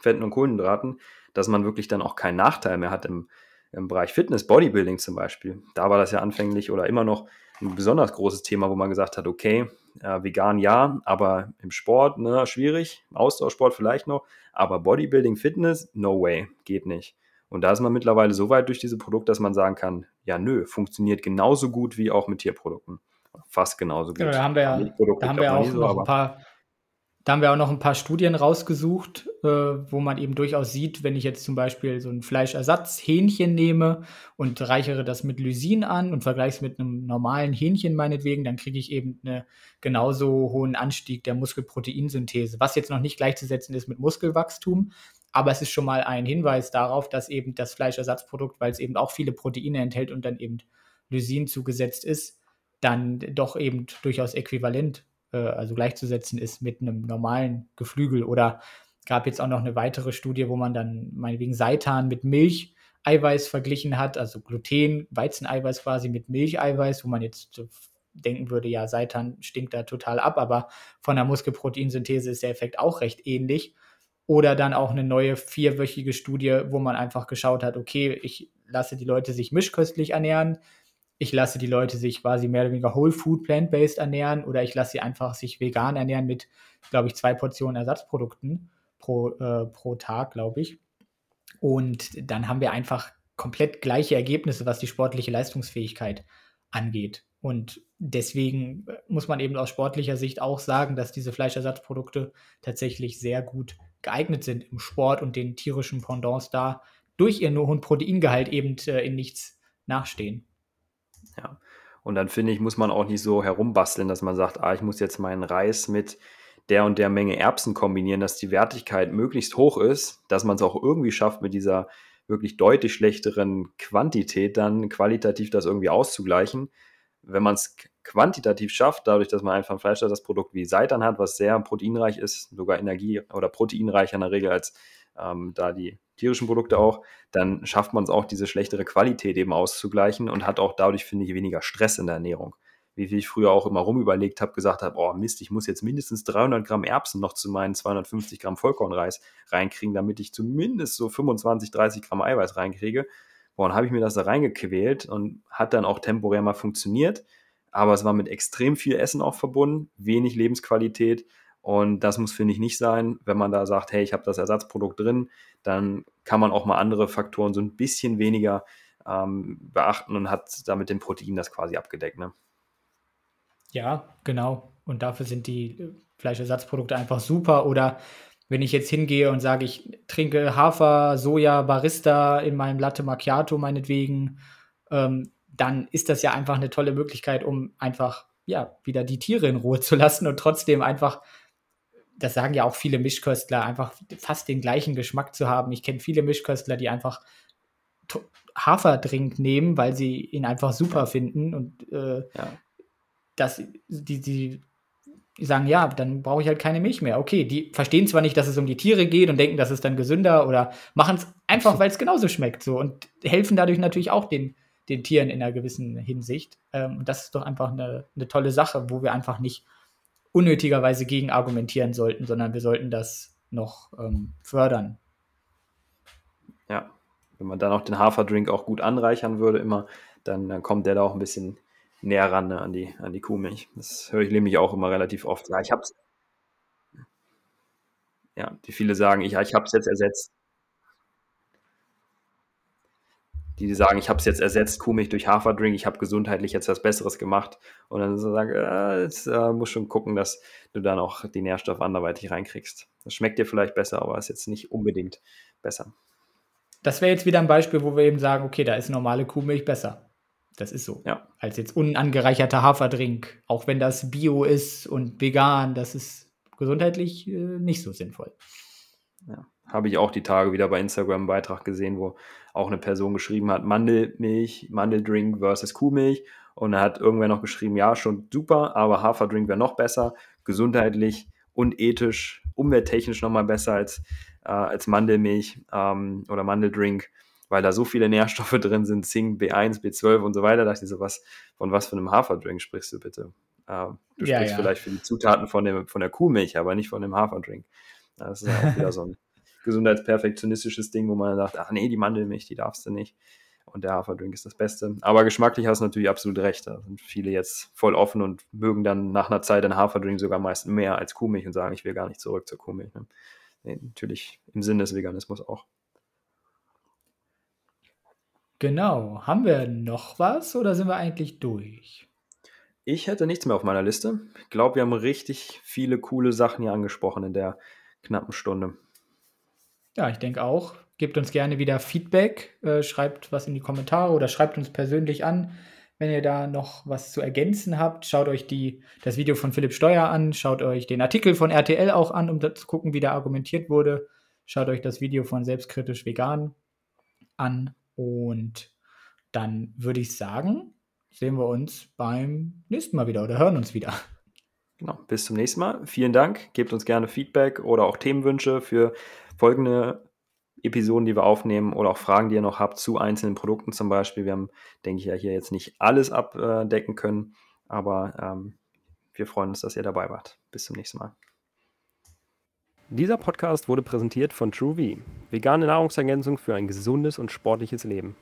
Fetten und Kohlenhydraten, dass man wirklich dann auch keinen Nachteil mehr hat im, im Bereich Fitness, Bodybuilding zum Beispiel. Da war das ja anfänglich oder immer noch ein besonders großes Thema, wo man gesagt hat, okay, äh, vegan ja, aber im Sport, ne, schwierig, Ausdauersport vielleicht noch, aber Bodybuilding, Fitness, no way, geht nicht. Und da ist man mittlerweile so weit durch diese Produkte, dass man sagen kann, ja, nö, funktioniert genauso gut wie auch mit Tierprodukten. Fast genauso gut. Ja, da haben wir, ja, da haben wir auch so, noch ein paar da haben wir auch noch ein paar Studien rausgesucht, äh, wo man eben durchaus sieht, wenn ich jetzt zum Beispiel so ein Fleischersatz-Hähnchen nehme und reichere das mit Lysin an und vergleiche es mit einem normalen Hähnchen meinetwegen, dann kriege ich eben einen genauso hohen Anstieg der Muskelproteinsynthese, was jetzt noch nicht gleichzusetzen ist mit Muskelwachstum, aber es ist schon mal ein Hinweis darauf, dass eben das Fleischersatzprodukt, weil es eben auch viele Proteine enthält und dann eben Lysin zugesetzt ist, dann doch eben durchaus äquivalent äh, also gleichzusetzen ist mit einem normalen Geflügel. Oder gab jetzt auch noch eine weitere Studie, wo man dann meinetwegen Seitan mit Milcheiweiß verglichen hat, also Gluten, Weizeneiweiß quasi mit Milcheiweiß, wo man jetzt denken würde, ja, Seitan stinkt da total ab, aber von der Muskelproteinsynthese ist der Effekt auch recht ähnlich. Oder dann auch eine neue vierwöchige Studie, wo man einfach geschaut hat, okay, ich lasse die Leute sich mischköstlich ernähren, ich lasse die Leute sich quasi mehr oder weniger Whole Food Plant-Based ernähren oder ich lasse sie einfach sich vegan ernähren mit, glaube ich, zwei Portionen Ersatzprodukten pro, äh, pro Tag, glaube ich. Und dann haben wir einfach komplett gleiche Ergebnisse, was die sportliche Leistungsfähigkeit angeht. Und deswegen muss man eben aus sportlicher Sicht auch sagen, dass diese Fleischersatzprodukte tatsächlich sehr gut geeignet sind im Sport und den tierischen Pendants da durch ihren hohen Proteingehalt eben äh, in nichts nachstehen. Ja. Und dann finde ich, muss man auch nicht so herumbasteln, dass man sagt, ah, ich muss jetzt meinen Reis mit der und der Menge Erbsen kombinieren, dass die Wertigkeit möglichst hoch ist, dass man es auch irgendwie schafft, mit dieser wirklich deutlich schlechteren Quantität dann qualitativ das irgendwie auszugleichen. Wenn man es quantitativ schafft, dadurch, dass man einfach ein Fleisch das Produkt wie Seitan hat, was sehr proteinreich ist, sogar energie- oder proteinreicher in der Regel als ähm, da die tierischen Produkte auch, dann schafft man es auch, diese schlechtere Qualität eben auszugleichen und hat auch dadurch, finde ich, weniger Stress in der Ernährung. Wie viel ich früher auch immer rumüberlegt habe, gesagt habe, oh Mist, ich muss jetzt mindestens 300 Gramm Erbsen noch zu meinen 250 Gramm Vollkornreis reinkriegen, damit ich zumindest so 25, 30 Gramm Eiweiß reinkriege. Boah, habe ich mir das da reingequält und hat dann auch temporär mal funktioniert. Aber es war mit extrem viel Essen auch verbunden, wenig Lebensqualität und das muss, finde ich, nicht sein. Wenn man da sagt, hey, ich habe das Ersatzprodukt drin, dann kann man auch mal andere Faktoren so ein bisschen weniger ähm, beachten und hat damit den Protein das quasi abgedeckt. Ne? Ja, genau. Und dafür sind die äh, Fleischersatzprodukte einfach super. Oder wenn ich jetzt hingehe und sage, ich trinke Hafer, Soja, Barista in meinem Latte Macchiato meinetwegen, ähm, dann ist das ja einfach eine tolle Möglichkeit, um einfach ja wieder die Tiere in Ruhe zu lassen und trotzdem einfach das sagen ja auch viele Mischköstler, einfach fast den gleichen Geschmack zu haben. Ich kenne viele Mischköstler, die einfach Haferdrink nehmen, weil sie ihn einfach super finden und äh, ja. das, die, die sagen, ja, dann brauche ich halt keine Milch mehr. Okay, die verstehen zwar nicht, dass es um die Tiere geht und denken, das ist dann gesünder oder machen es einfach, weil es genauso schmeckt so und helfen dadurch natürlich auch den, den Tieren in einer gewissen Hinsicht. Ähm, und das ist doch einfach eine, eine tolle Sache, wo wir einfach nicht unnötigerweise gegen argumentieren sollten, sondern wir sollten das noch ähm, fördern. Ja, wenn man dann auch den Haferdrink auch gut anreichern würde immer, dann, dann kommt der da auch ein bisschen näher ran ne, an, die, an die Kuhmilch. Das höre ich nämlich auch immer relativ oft. Ja, ich hab's. Ja, die viele sagen, ich, ich habe es jetzt ersetzt. Die sagen, ich habe es jetzt ersetzt, Kuhmilch durch Haferdrink, ich habe gesundheitlich jetzt was Besseres gemacht. Und dann so sagen, äh, jetzt äh, musst schon gucken, dass du dann auch die Nährstoffe anderweitig reinkriegst. Das schmeckt dir vielleicht besser, aber ist jetzt nicht unbedingt besser. Das wäre jetzt wieder ein Beispiel, wo wir eben sagen, okay, da ist normale Kuhmilch besser. Das ist so. Ja. Als jetzt unangereicherter Haferdrink. Auch wenn das Bio ist und vegan, das ist gesundheitlich äh, nicht so sinnvoll. Ja. Habe ich auch die Tage wieder bei Instagram einen Beitrag gesehen, wo auch eine Person geschrieben hat, Mandelmilch, Mandeldrink versus Kuhmilch. Und er hat irgendwer noch geschrieben, ja, schon super, aber Haferdrink wäre noch besser, gesundheitlich und ethisch, umwelttechnisch nochmal besser als, äh, als Mandelmilch ähm, oder Mandeldrink weil da so viele Nährstoffe drin sind, Zink, B1, B12 und so weiter. Da dachte ich so, was, von was für einem Haferdrink sprichst du bitte? Äh, du ja, sprichst ja. vielleicht für die Zutaten von, dem, von der Kuhmilch, aber nicht von dem Haferdrink. Das ist auch wieder so ein gesundheitsperfektionistisches Ding, wo man sagt, ach nee, die Mandelmilch, die darfst du nicht. Und der Haferdrink ist das Beste. Aber geschmacklich hast du natürlich absolut recht. Da sind viele jetzt voll offen und mögen dann nach einer Zeit den Haferdrink sogar meist mehr als Kuhmilch und sagen, ich will gar nicht zurück zur Kuhmilch. Ne? Nee, natürlich im Sinne des Veganismus auch. Genau. Haben wir noch was oder sind wir eigentlich durch? Ich hätte nichts mehr auf meiner Liste. Ich glaube, wir haben richtig viele coole Sachen hier angesprochen in der knappen Stunde. Ja, ich denke auch. Gebt uns gerne wieder Feedback, äh, schreibt was in die Kommentare oder schreibt uns persönlich an, wenn ihr da noch was zu ergänzen habt. Schaut euch die, das Video von Philipp Steuer an, schaut euch den Artikel von RTL auch an, um zu gucken, wie da argumentiert wurde. Schaut euch das Video von Selbstkritisch Vegan an und dann würde ich sagen, sehen wir uns beim nächsten Mal wieder oder hören uns wieder. Genau, bis zum nächsten Mal. Vielen Dank. Gebt uns gerne Feedback oder auch Themenwünsche für folgende Episoden, die wir aufnehmen oder auch Fragen, die ihr noch habt zu einzelnen Produkten zum Beispiel. Wir haben, denke ich, ja hier jetzt nicht alles abdecken können, aber ähm, wir freuen uns, dass ihr dabei wart. Bis zum nächsten Mal. Dieser Podcast wurde präsentiert von TrueV, vegane Nahrungsergänzung für ein gesundes und sportliches Leben.